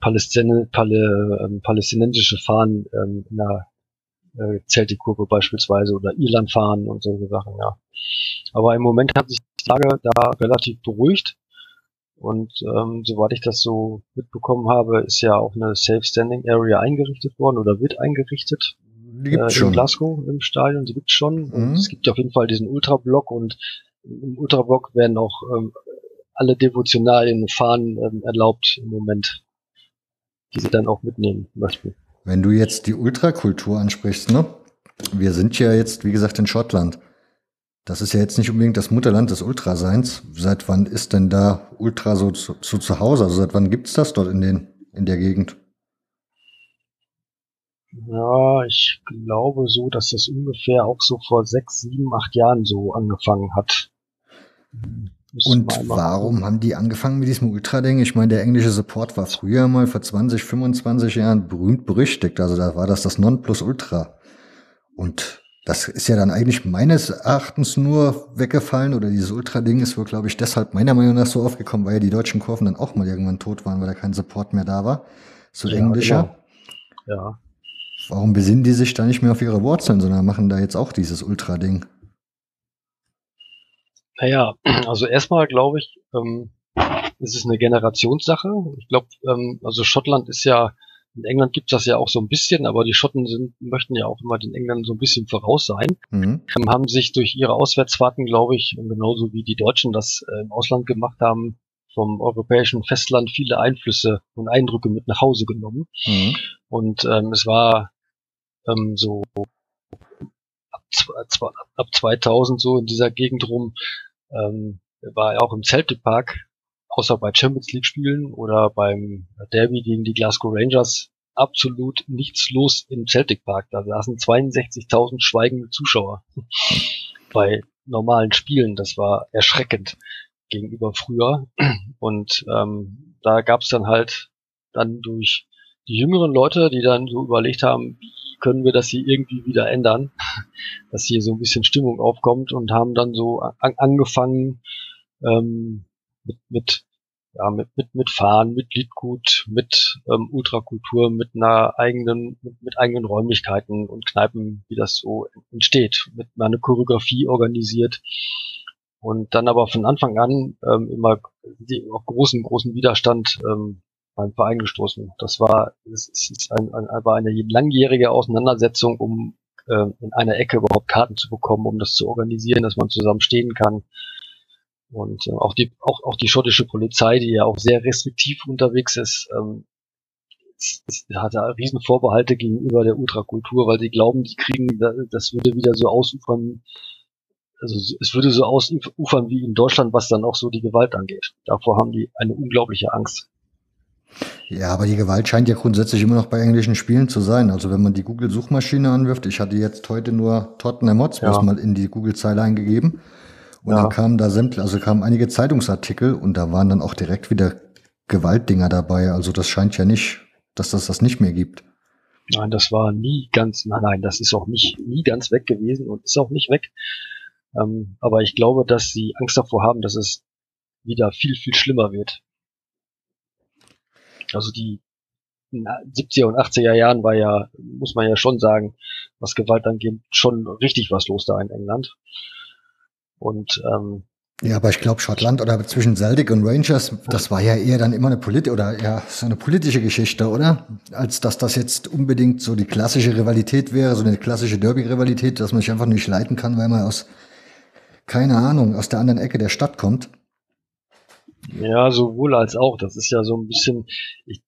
Palästin Palä ähm, palästinensische Fahnen ähm, in der äh, Celtic-Kurve beispielsweise oder Irland-Fahnen und solche Sachen, ja. Aber im Moment hat sich die Lage da relativ beruhigt. Und ähm, soweit ich das so mitbekommen habe, ist ja auch eine Safe Standing Area eingerichtet worden oder wird eingerichtet die gibt äh, schon. in Glasgow im Stadion, die gibt schon. Mhm. Es gibt auf jeden Fall diesen Ultrablock und im Ultrablock werden auch ähm, alle Devotionalien fahren ähm, erlaubt im Moment, die sie dann auch mitnehmen möchten. Wenn du jetzt die Ultrakultur ansprichst, ne? Wir sind ja jetzt, wie gesagt, in Schottland. Das ist ja jetzt nicht unbedingt das Mutterland des Ultraseins. Seit wann ist denn da Ultra so zu, zu, zu Hause? Also seit wann gibt's das dort in den in der Gegend? Ja, ich glaube so, dass das ungefähr auch so vor sechs, sieben, acht Jahren so angefangen hat. Und warum haben die angefangen mit diesem Ultra-Ding? Ich meine, der englische Support war früher mal vor 20, 25 Jahren berühmt berüchtigt. Also da war das das Nonplusultra. Und das ist ja dann eigentlich meines Erachtens nur weggefallen oder dieses Ultra-Ding ist wohl, glaube ich, deshalb meiner Meinung nach so aufgekommen, weil ja die deutschen Kurven dann auch mal irgendwann tot waren, weil da kein Support mehr da war. So ja, englischer. Genau. Ja. Warum besinnen die sich da nicht mehr auf ihre Wurzeln, sondern machen da jetzt auch dieses Ultra-Ding? Naja, also erstmal glaube ich, ähm, ist es eine Generationssache. Ich glaube, ähm, also Schottland ist ja, in England gibt es das ja auch so ein bisschen, aber die Schotten sind, möchten ja auch immer den Engländern so ein bisschen voraus sein. Mhm. Ähm, haben sich durch ihre Auswärtsfahrten, glaube ich, genauso wie die Deutschen das äh, im Ausland gemacht haben, vom europäischen Festland viele Einflüsse und Eindrücke mit nach Hause genommen. Mhm. Und ähm, es war ähm, so ab, ab 2000 so in dieser Gegend rum ähm, war er auch im Celtic Park, außer bei Champions League Spielen oder beim Derby gegen die Glasgow Rangers absolut nichts los im Celtic Park. Da saßen 62.000 schweigende Zuschauer bei normalen Spielen. Das war erschreckend gegenüber früher. Und ähm, da gab's dann halt dann durch die jüngeren Leute, die dann so überlegt haben, wie können wir das hier irgendwie wieder ändern, dass hier so ein bisschen Stimmung aufkommt und haben dann so an, angefangen ähm, mit, mit ja, mit, mit, mit Fahren, mit Liedgut, mit ähm, Ultrakultur, mit einer eigenen, mit, mit eigenen Räumlichkeiten und Kneipen, wie das so entsteht, mit einer Choreografie organisiert und dann aber von Anfang an ähm, immer die, auf großen, großen Widerstand ähm, beim Verein gestoßen. Das war, es ist ein, ein, war eine langjährige Auseinandersetzung, um äh, in einer Ecke überhaupt Karten zu bekommen, um das zu organisieren, dass man zusammen stehen kann. Und äh, auch die auch auch die schottische Polizei, die ja auch sehr restriktiv unterwegs ist, ähm, hat da riesen Vorbehalte gegenüber der Ultrakultur, weil sie glauben, die kriegen, das würde wieder so ausufern, also es würde so ausufern wie in Deutschland, was dann auch so die Gewalt angeht. Davor haben die eine unglaubliche Angst. Ja, aber die Gewalt scheint ja grundsätzlich immer noch bei englischen Spielen zu sein. Also wenn man die Google-Suchmaschine anwirft, ich hatte jetzt heute nur Tottenham Hotspur ja. mal in die Google-Zeile eingegeben. Und ja. dann kamen da sämtliche, also kamen einige Zeitungsartikel und da waren dann auch direkt wieder Gewaltdinger dabei. Also das scheint ja nicht, dass das das nicht mehr gibt. Nein, das war nie ganz, nein, nein, das ist auch nicht nie ganz weg gewesen und ist auch nicht weg. Ähm, aber ich glaube, dass sie Angst davor haben, dass es wieder viel, viel schlimmer wird. Also die 70er und 80er Jahren war ja, muss man ja schon sagen, was Gewalt angeht, schon richtig was los da in England. Und ähm, ja, aber ich glaube, Schottland oder zwischen Celtic und Rangers, das war ja eher dann immer eine Polit oder ja, so eine politische Geschichte, oder? Als dass das jetzt unbedingt so die klassische Rivalität wäre, so eine klassische Derby-Rivalität, dass man sich einfach nicht leiten kann, weil man aus, keine Ahnung, aus der anderen Ecke der Stadt kommt. Ja, sowohl als auch. Das ist ja so ein bisschen, ich,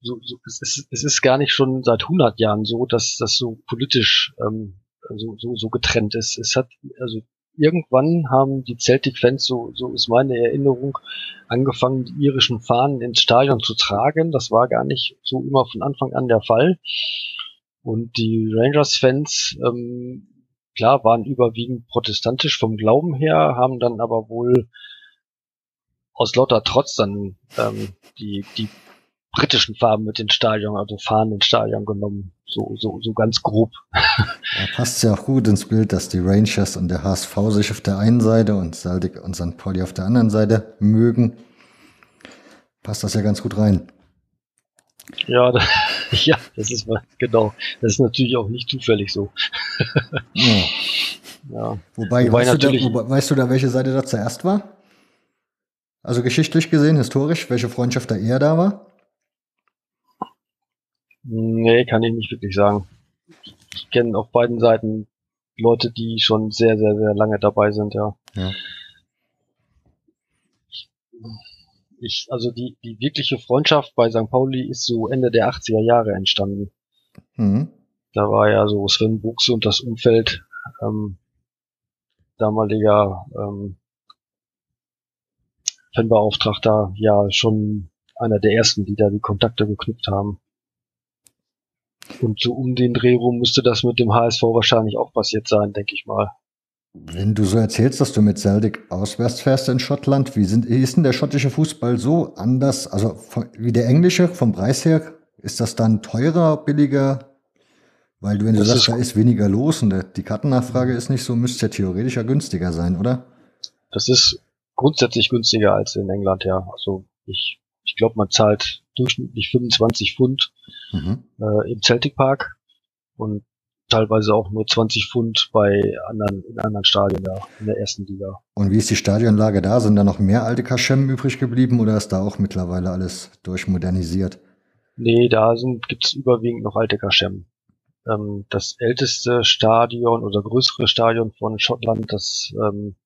so, so, es, ist, es ist gar nicht schon seit 100 Jahren so, dass das so politisch ähm, so, so, so getrennt ist. Es hat, also irgendwann haben die Celtic-Fans, so, so ist meine Erinnerung, angefangen, die irischen Fahnen ins Stadion zu tragen. Das war gar nicht so immer von Anfang an der Fall. Und die Rangers-Fans, ähm, klar, waren überwiegend protestantisch vom Glauben her, haben dann aber wohl aus lauter Trotz dann ähm, die, die britischen Farben mit den Stadion, also Fahnen ins Stadion genommen. So, so, so ganz grob. Da passt ja auch gut ins Bild, dass die Rangers und der HSV sich auf der einen Seite und Celtic und St. Pauli auf der anderen Seite mögen. Passt das ja ganz gut rein. Ja, da, ja, das ist genau. Das ist natürlich auch nicht zufällig so. ja. ja. Wobei, Wobei weißt, du da, wobei, weißt du da, welche Seite da zuerst war? Also geschichtlich gesehen, historisch, welche Freundschaft da eher da war? Nee, kann ich nicht wirklich sagen. Ich kenne auf beiden Seiten Leute, die schon sehr, sehr, sehr lange dabei sind, ja. ja. Ich, also die, die wirkliche Freundschaft bei St. Pauli ist so Ende der 80er Jahre entstanden. Mhm. Da war ja so Sven Buchse und das Umfeld ähm, damaliger ähm, Fanbeauftragter ja schon einer der ersten, die da die Kontakte geknüpft haben. Und so um den Dreh rum müsste das mit dem HSV wahrscheinlich auch passiert sein, denke ich mal. Wenn du so erzählst, dass du mit Celtic auswärts fährst in Schottland, wie, sind, wie ist denn der schottische Fußball so anders, also wie der englische vom Preis her? Ist das dann teurer, billiger? Weil du, wenn du das sagst, ist, da ist weniger los und die Kartennachfrage ist nicht so, müsste ja theoretisch ja günstiger sein, oder? Das ist grundsätzlich günstiger als in England, ja. Also ich, ich glaube, man zahlt durchschnittlich 25 Pfund mhm. äh, im Celtic Park und teilweise auch nur 20 Pfund bei anderen, in anderen Stadien da, in der ersten Liga. Und wie ist die Stadionlage da? Sind da noch mehr alte Kaschem übrig geblieben oder ist da auch mittlerweile alles durchmodernisiert? Nee, da sind, gibt's überwiegend noch alte Kaschem. Ähm, das älteste Stadion oder größere Stadion von Schottland, das ähm,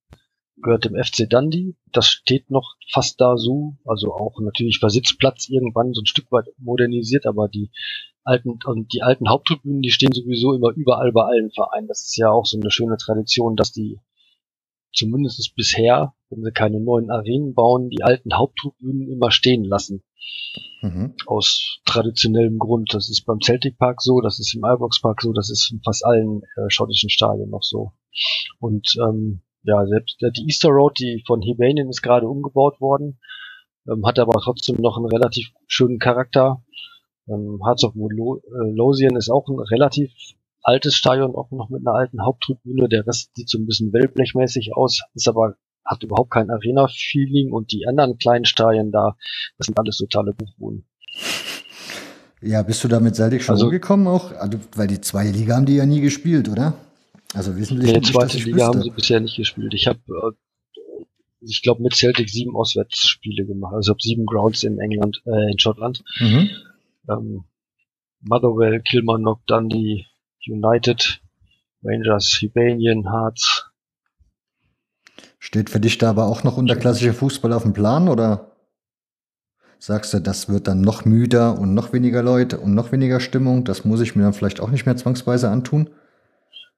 gehört dem FC Dundee. Das steht noch fast da so, also auch natürlich Versitzplatz irgendwann so ein Stück weit modernisiert, aber die alten und die alten Haupttribünen, die stehen sowieso immer überall bei allen Vereinen. Das ist ja auch so eine schöne Tradition, dass die zumindest bisher, wenn sie keine neuen Arenen bauen, die alten Haupttribünen immer stehen lassen. Mhm. Aus traditionellem Grund. Das ist beim Celtic Park so, das ist im Ibrox Park so, das ist in fast allen äh, schottischen Stadien noch so. Und ähm, ja, selbst äh, die Easter Road, die von Hibernian ist gerade umgebaut worden, ähm, hat aber trotzdem noch einen relativ schönen Charakter. Ähm, Hearts of äh, Lothian ist auch ein relativ altes Stadion, auch noch mit einer alten Haupttribüne. Der Rest sieht so ein bisschen wellblechmäßig aus, ist aber hat überhaupt kein Arena-Feeling und die anderen kleinen Stadien da, das sind alles totale Buchwohnen. Ja, bist du damit seitig schon also, umgekommen auch? Also, weil die zwei Liga haben die ja nie gespielt, oder? Also wesentlich. Nee, zweite Liga haben sie bisher nicht gespielt. Ich habe, äh, ich glaube, mit Celtic sieben Auswärtsspiele gemacht. Also habe sieben Grounds in England, äh, in Schottland. Mhm. Ähm, Motherwell, Kilmarnock, Dundee, United, Rangers, Hibernian, Hearts. Steht für dich da aber auch noch unterklassischer Fußball auf dem Plan oder sagst du, das wird dann noch müder und noch weniger Leute und noch weniger Stimmung? Das muss ich mir dann vielleicht auch nicht mehr zwangsweise antun?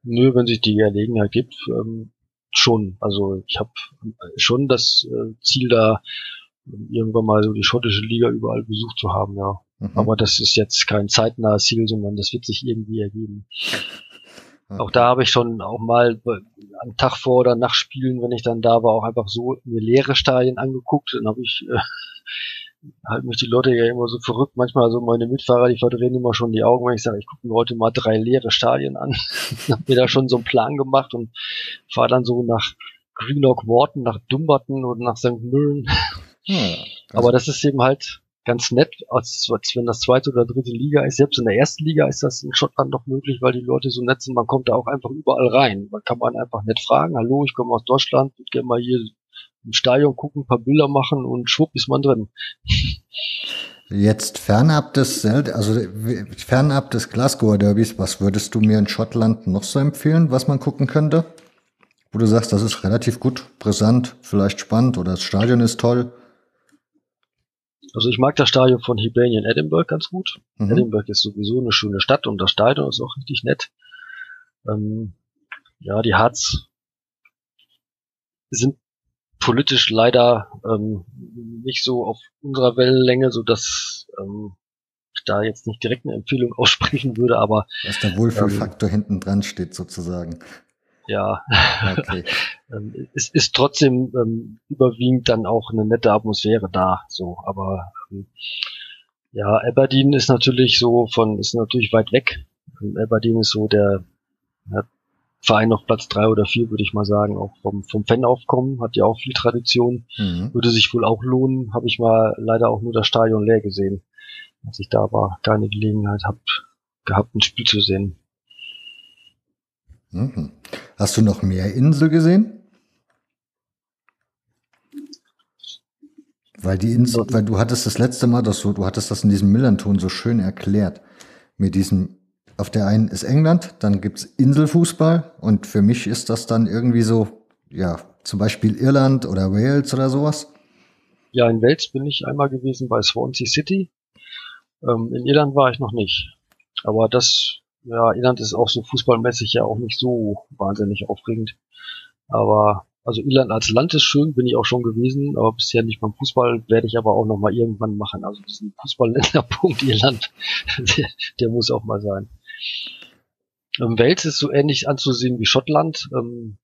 Nö, wenn sich die Gelegenheit gibt, ähm, schon. Also ich habe schon das äh, Ziel da, irgendwann mal so die schottische Liga überall besucht zu haben, ja. Mhm. Aber das ist jetzt kein zeitnahes Ziel, sondern das wird sich irgendwie ergeben. Okay. Auch da habe ich schon auch mal am Tag vor oder nach Spielen, wenn ich dann da war, auch einfach so mir leere Stadien angeguckt. Dann habe ich äh, halten mich die Leute ja immer so verrückt. Manchmal so meine Mitfahrer, die verdrehen immer schon die Augen, wenn ich sage, ich gucke mir heute mal drei leere Stadien an. hab mir da schon so einen Plan gemacht und fahre dann so nach Greenock Morton, nach Dumbarton oder nach St. Mirren. Ja, Aber das ist eben halt ganz nett, als, als wenn das zweite oder dritte Liga ist. Selbst in der ersten Liga ist das in Schottland noch möglich, weil die Leute so nett sind. Man kommt da auch einfach überall rein. Man kann man einfach nett fragen, hallo, ich komme aus Deutschland, ich gehe mal hier im Stadion gucken, ein paar Bilder machen und schwupp ist man drin. Jetzt fernab des, also fernab des Glasgow Derbys, was würdest du mir in Schottland noch so empfehlen, was man gucken könnte? Wo du sagst, das ist relativ gut, brisant, vielleicht spannend oder das Stadion ist toll. Also ich mag das Stadion von Hibernian Edinburgh ganz gut. Mhm. Edinburgh ist sowieso eine schöne Stadt und das Stadion ist auch richtig nett. Ähm, ja, die Hearts sind politisch leider ähm, nicht so auf unserer Wellenlänge, so dass ähm, ich da jetzt nicht direkt eine Empfehlung aussprechen würde, aber dass der Wohlfühlfaktor ähm, hinten dran steht sozusagen. Ja, okay. ähm, es ist trotzdem ähm, überwiegend dann auch eine nette Atmosphäre da, so, aber ähm, ja, Aberdeen ist natürlich so von, ist natürlich weit weg. Ähm, Aberdeen ist so der, ja, Verein auf Platz drei oder vier, würde ich mal sagen, auch vom, vom Fanaufkommen, hat ja auch viel Tradition, mhm. würde sich wohl auch lohnen, habe ich mal leider auch nur das Stadion leer gesehen, als ich da war, keine Gelegenheit hab, gehabt, ein Spiel zu sehen. Mhm. Hast du noch mehr Insel gesehen? Weil die Insel, weil du hattest das letzte Mal das so, du hattest das in diesem Millanton so schön erklärt, mit diesem auf der einen ist England, dann gibt's Inselfußball und für mich ist das dann irgendwie so, ja, zum Beispiel Irland oder Wales oder sowas. Ja, in Wales bin ich einmal gewesen bei Swansea City. Ähm, in Irland war ich noch nicht. Aber das, ja, Irland ist auch so fußballmäßig ja auch nicht so wahnsinnig aufregend. Aber also Irland als Land ist schön, bin ich auch schon gewesen, aber bisher nicht beim Fußball, werde ich aber auch noch mal irgendwann machen. Also diesen Fußballländerpunkt Irland, der, der muss auch mal sein. Ähm, Wales ist so ähnlich anzusehen wie Schottland. Ähm,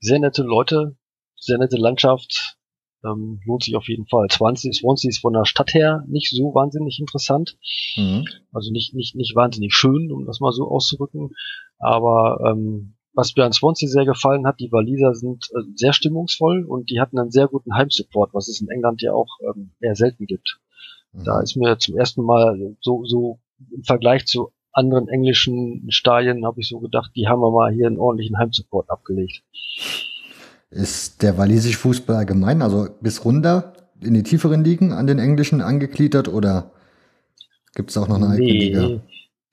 sehr nette Leute, sehr nette Landschaft, ähm, lohnt sich auf jeden Fall. Swansea, Swansea ist von der Stadt her nicht so wahnsinnig interessant. Mhm. Also nicht, nicht, nicht wahnsinnig schön, um das mal so auszudrücken. Aber ähm, was mir an Swansea sehr gefallen hat, die Waliser sind äh, sehr stimmungsvoll und die hatten einen sehr guten Heimsupport, was es in England ja auch ähm, eher selten gibt. Mhm. Da ist mir zum ersten Mal so, so im Vergleich zu anderen englischen Stadien habe ich so gedacht, die haben wir mal hier einen ordentlichen Heimsupport abgelegt. Ist der walisische Fußball allgemein, also bis runter in die tieferen Ligen an den englischen angegliedert oder gibt es auch noch eine eigene nee, Liga?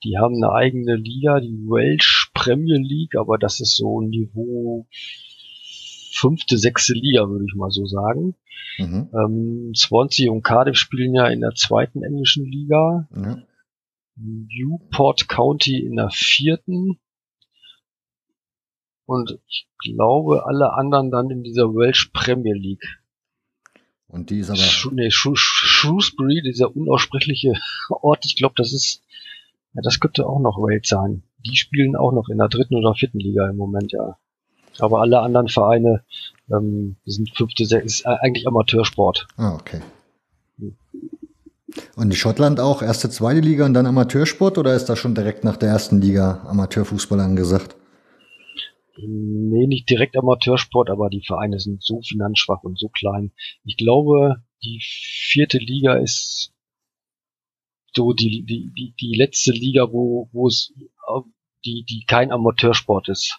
Die haben eine eigene Liga, die Welsh Premier League, aber das ist so ein Niveau fünfte, sechste Liga, würde ich mal so sagen. Mhm. Ähm, Swansea und Cardiff spielen ja in der zweiten englischen Liga. Ja. Newport County in der vierten. Und ich glaube, alle anderen dann in dieser Welsh Premier League. Und die ist aber. Sh nee, Sh Shrewsbury, dieser unaussprechliche Ort, ich glaube, das ist, ja, das könnte auch noch Wales sein. Die spielen auch noch in der dritten oder vierten Liga im Moment, ja. Aber alle anderen Vereine ähm, sind fünfte, sechste, ist eigentlich Amateursport. Ah, okay. Hm. Und in Schottland auch erste, zweite Liga und dann Amateursport oder ist das schon direkt nach der ersten Liga Amateurfußball angesagt? Nee, nicht direkt Amateursport, aber die Vereine sind so finanzschwach und so klein. Ich glaube, die vierte Liga ist so die, die, die, die letzte Liga, wo, wo es die, die kein Amateursport ist.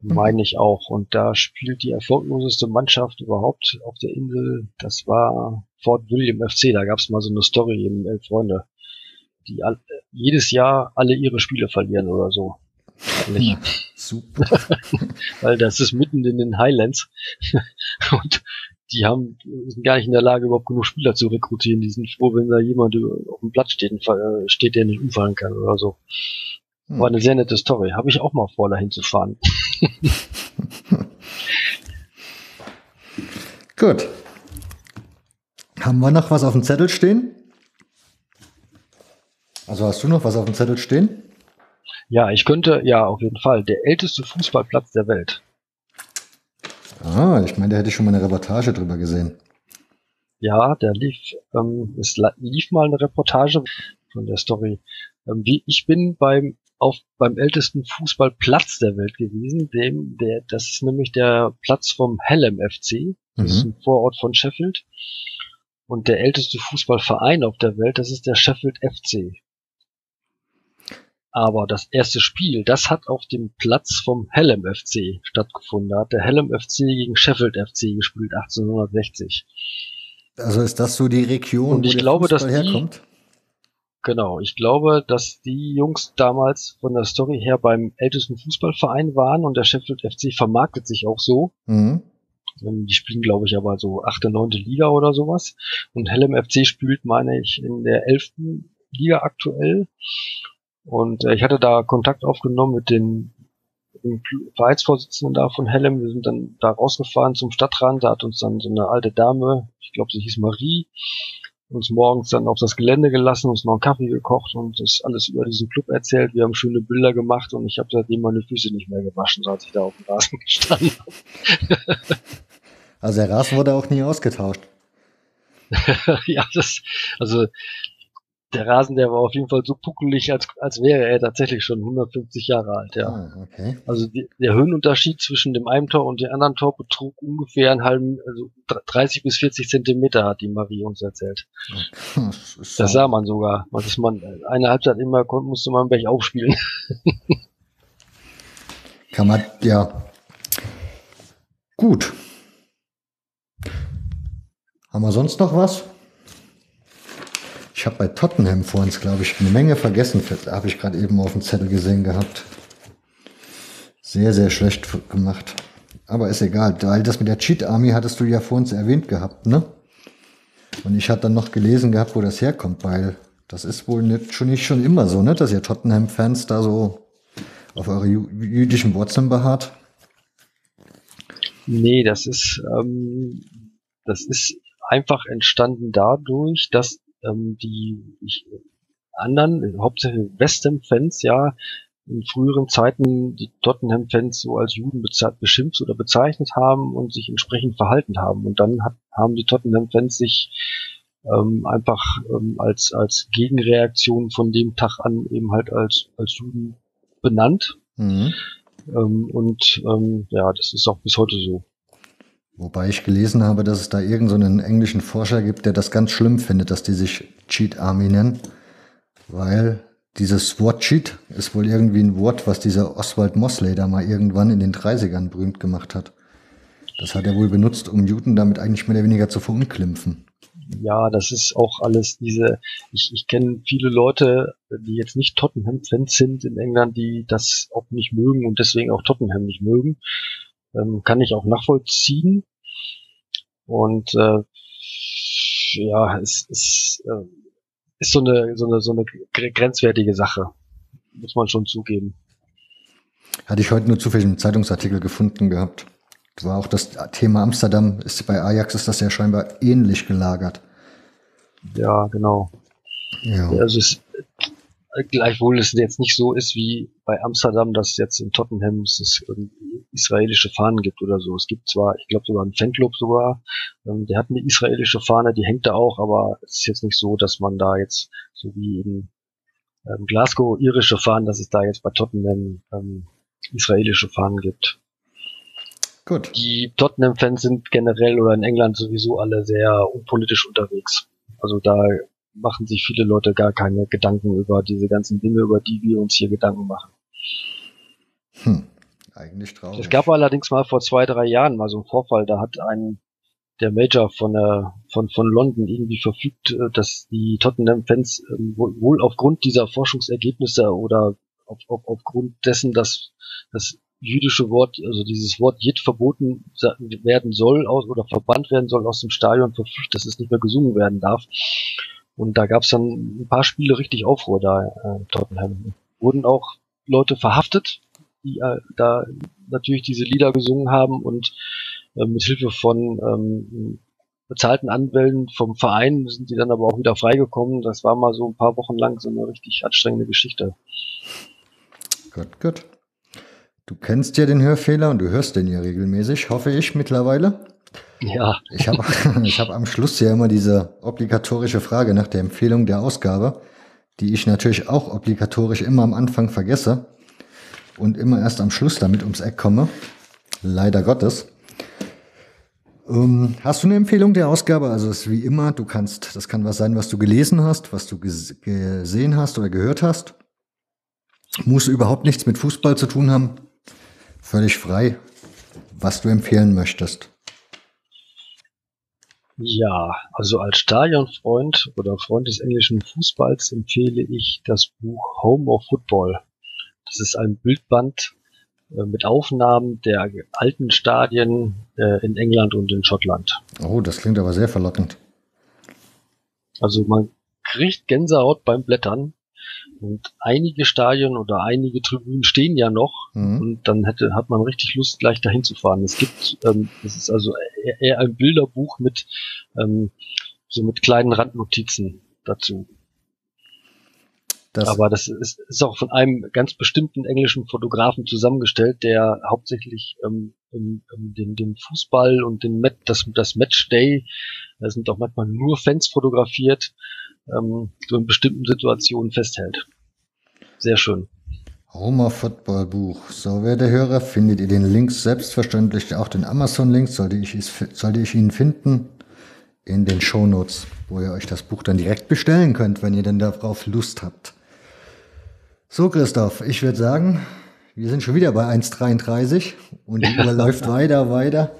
Mhm. Meine ich auch. Und da spielt die erfolgloseste Mannschaft überhaupt auf der Insel. Das war Fort William FC. Da gab es mal so eine Story im Elf Freunde, die all, jedes Jahr alle ihre Spiele verlieren oder so. Ja, super. Weil das ist mitten in den Highlands. Und die haben, sind gar nicht in der Lage, überhaupt genug Spieler zu rekrutieren. Die sind froh, wenn da jemand auf dem Platz steht, steht der nicht umfallen kann oder so. War eine sehr nette Story. Habe ich auch mal vor, dahin zu fahren. Gut. Haben wir noch was auf dem Zettel stehen? Also hast du noch was auf dem Zettel stehen? Ja, ich könnte, ja, auf jeden Fall. Der älteste Fußballplatz der Welt. Ah, ich meine, da hätte ich schon mal eine Reportage drüber gesehen. Ja, der lief, ähm, es lief mal eine Reportage von der Story. Ähm, wie, ich bin beim auf beim ältesten Fußballplatz der Welt gewesen, dem der das ist nämlich der Platz vom Hallam FC, das mhm. ist ein Vorort von Sheffield. Und der älteste Fußballverein auf der Welt, das ist der Sheffield FC. Aber das erste Spiel, das hat auf dem Platz vom Hallam FC stattgefunden. Da hat der Hallam FC gegen Sheffield FC gespielt, 1860. Also ist das so die Region, Und ich wo glaube, Fußball dass die, herkommt? Genau, ich glaube, dass die Jungs damals von der Story her beim ältesten Fußballverein waren und der Sheffield FC vermarktet sich auch so. Mhm. Ähm, die spielen, glaube ich, aber so achte, neunte Liga oder sowas. Und Hellem FC spielt, meine ich, in der elften Liga aktuell. Und äh, ich hatte da Kontakt aufgenommen mit den dem Vereinsvorsitzenden da von Hellem. Wir sind dann da rausgefahren zum Stadtrand. Da hat uns dann so eine alte Dame, ich glaube, sie hieß Marie, uns morgens dann auf das Gelände gelassen, uns noch einen Kaffee gekocht und das alles über diesen Club erzählt. Wir haben schöne Bilder gemacht und ich habe seitdem meine Füße nicht mehr gewaschen, als ich da auf dem Rasen gestanden habe. also der Rasen wurde auch nie ausgetauscht. ja, das, also der Rasen, der war auf jeden Fall so puckelig, als, als wäre er tatsächlich schon 150 Jahre alt, ja. Ah, okay. Also die, der Höhenunterschied zwischen dem einen Tor und dem anderen Tor betrug ungefähr einen halben, also 30 bis 40 Zentimeter, hat die Marie uns erzählt. Das, das sah man sogar. Dass man eine Halbzeit immer konnte, musste man Berg aufspielen. Kann man, ja. Gut. Haben wir sonst noch was? Ich habe bei Tottenham vor uns, glaube ich, eine Menge vergessen. Habe ich gerade eben auf dem Zettel gesehen gehabt. Sehr, sehr schlecht gemacht. Aber ist egal, weil das mit der Cheat Army hattest du ja vor uns erwähnt gehabt, ne? Und ich hatte dann noch gelesen gehabt, wo das herkommt, weil das ist wohl nicht schon, nicht schon immer so, ne? Dass ihr Tottenham-Fans da so auf eure jüdischen Wurzeln beharrt. Nee, das ist, ähm, das ist einfach entstanden dadurch, dass ähm, die ich, anderen, hauptsächlich Westham-Fans, ja, in früheren Zeiten die Tottenham-Fans so als Juden beschimpft oder bezeichnet haben und sich entsprechend verhalten haben. Und dann hat, haben die Tottenham-Fans sich ähm, einfach ähm, als, als Gegenreaktion von dem Tag an eben halt als, als Juden benannt. Mhm. Ähm, und ähm, ja, das ist auch bis heute so. Wobei ich gelesen habe, dass es da irgendeinen so englischen Forscher gibt, der das ganz schlimm findet, dass die sich Cheat Army nennen. Weil dieses Wort Cheat ist wohl irgendwie ein Wort, was dieser Oswald Mosley da mal irgendwann in den 30ern berühmt gemacht hat. Das hat er wohl benutzt, um Newton damit eigentlich mehr oder weniger zu verunglimpfen. Ja, das ist auch alles diese, ich, ich kenne viele Leute, die jetzt nicht Tottenham-Fans sind in England, die das auch nicht mögen und deswegen auch Tottenham nicht mögen. Ähm, kann ich auch nachvollziehen. Und äh, ja, es ist, äh, ist so eine, so eine, so eine grenzwertige Sache. Muss man schon zugeben. Hatte ich heute nur zufällig einen Zeitungsartikel gefunden gehabt. Das war auch das Thema Amsterdam. Ist bei Ajax ist das ja scheinbar ähnlich gelagert. Ja, genau. Ja. Also es, gleichwohl es jetzt nicht so ist wie bei Amsterdam, dass jetzt in Tottenham es israelische Fahnen gibt oder so. Es gibt zwar, ich glaube sogar einen Fanclub sogar, ähm, der hat eine israelische Fahne, die hängt da auch, aber es ist jetzt nicht so, dass man da jetzt so wie in ähm, Glasgow irische Fahnen, dass es da jetzt bei Tottenham ähm, israelische Fahnen gibt. Gut. Die Tottenham-Fans sind generell oder in England sowieso alle sehr unpolitisch unterwegs. Also da machen sich viele Leute gar keine Gedanken über diese ganzen Dinge, über die wir uns hier Gedanken machen. Hm, eigentlich traurig. Es gab allerdings mal vor zwei, drei Jahren mal so einen Vorfall, da hat ein der Major von der von von London irgendwie verfügt, äh, dass die Tottenham-Fans ähm, wohl aufgrund dieser Forschungsergebnisse oder auf, auf, aufgrund dessen, dass das jüdische Wort, also dieses Wort Jid verboten werden soll aus, oder verbannt werden soll aus dem Stadion, verfügt, dass es nicht mehr gesungen werden darf. Und da gab es dann ein paar Spiele richtig Aufruhr da äh, Tottenham. Wurden auch Leute verhaftet, die äh, da natürlich diese Lieder gesungen haben und äh, mit Hilfe von ähm, bezahlten Anwälten vom Verein sind die dann aber auch wieder freigekommen. Das war mal so ein paar Wochen lang so eine richtig anstrengende Geschichte. Gut, gut. Du kennst ja den Hörfehler und du hörst den ja regelmäßig, hoffe ich mittlerweile. Ja. Ich habe ich hab am Schluss ja immer diese obligatorische Frage nach der Empfehlung der Ausgabe, die ich natürlich auch obligatorisch immer am Anfang vergesse und immer erst am Schluss damit ums Eck komme. Leider Gottes. Ähm, hast du eine Empfehlung der Ausgabe? Also es ist wie immer, du kannst, das kann was sein, was du gelesen hast, was du ges gesehen hast oder gehört hast. Muss überhaupt nichts mit Fußball zu tun haben. Völlig frei, was du empfehlen möchtest. Ja, also als Stadionfreund oder Freund des englischen Fußballs empfehle ich das Buch Home of Football. Das ist ein Bildband äh, mit Aufnahmen der alten Stadien äh, in England und in Schottland. Oh, das klingt aber sehr verlockend. Also man kriegt Gänsehaut beim Blättern und einige Stadien oder einige Tribünen stehen ja noch mhm. und dann hätte, hat man richtig Lust, gleich dahin zu fahren. Es gibt, ähm, es ist also eher, ein Bilderbuch mit ähm, so mit kleinen Randnotizen dazu. Das Aber das ist, ist auch von einem ganz bestimmten englischen Fotografen zusammengestellt, der hauptsächlich ähm, im, im, den, den Fußball und den Met, das, das Matchday, da sind auch manchmal nur Fans fotografiert, ähm, so in bestimmten Situationen festhält. Sehr schön. Roma Football Buch. So, wer der Hörer, findet ihr den Link selbstverständlich, auch den Amazon-Link, sollte ich, sollte ich ihn finden, in den Shownotes, wo ihr euch das Buch dann direkt bestellen könnt, wenn ihr denn darauf Lust habt. So, Christoph, ich würde sagen, wir sind schon wieder bei 1,33 und die Uhr läuft weiter, weiter.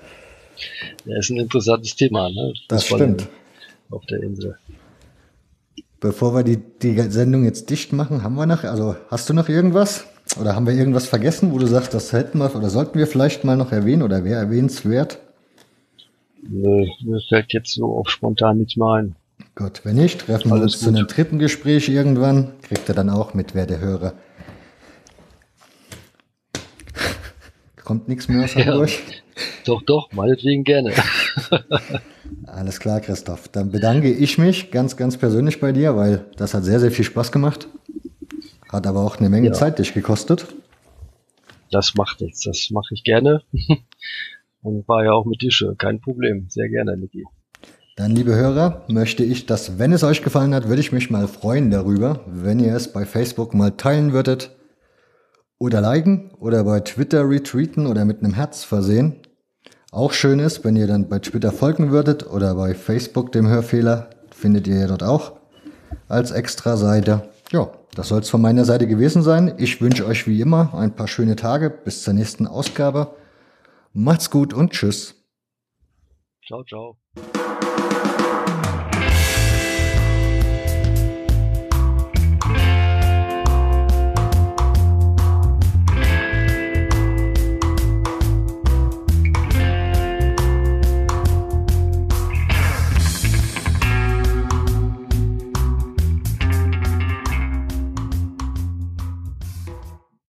Ja, ist ein interessantes Thema, ne? Das stimmt. Auf der Insel. Bevor wir die, die Sendung jetzt dicht machen, haben wir noch, also hast du noch irgendwas? Oder haben wir irgendwas vergessen, wo du sagst, das hätten wir oder sollten wir vielleicht mal noch erwähnen oder wäre erwähnenswert? Nö, mir fällt jetzt so auf spontan nichts mehr ein. Gut, wenn nicht, treffen wir uns gut. zu einem dritten Gespräch irgendwann. Kriegt er dann auch mit, wer der Hörer. Kommt nichts mehr aus Hamburg? Ja, doch, doch, meinetwegen gerne. Alles klar, Christoph. Dann bedanke ich mich ganz, ganz persönlich bei dir, weil das hat sehr, sehr viel Spaß gemacht. Hat aber auch eine Menge ja. Zeit dich gekostet. Das macht nichts, das mache ich gerne. Und war ja auch mit dir schön, kein Problem. Sehr gerne, Niki. Dann, liebe Hörer, möchte ich, dass, wenn es euch gefallen hat, würde ich mich mal freuen darüber, wenn ihr es bei Facebook mal teilen würdet oder liken oder bei Twitter retweeten oder mit einem Herz versehen. Auch schön ist, wenn ihr dann bei Twitter folgen würdet oder bei Facebook dem Hörfehler, findet ihr ja dort auch als extra Seite. Ja, das soll es von meiner Seite gewesen sein. Ich wünsche euch wie immer ein paar schöne Tage bis zur nächsten Ausgabe. Macht's gut und tschüss. Ciao, ciao.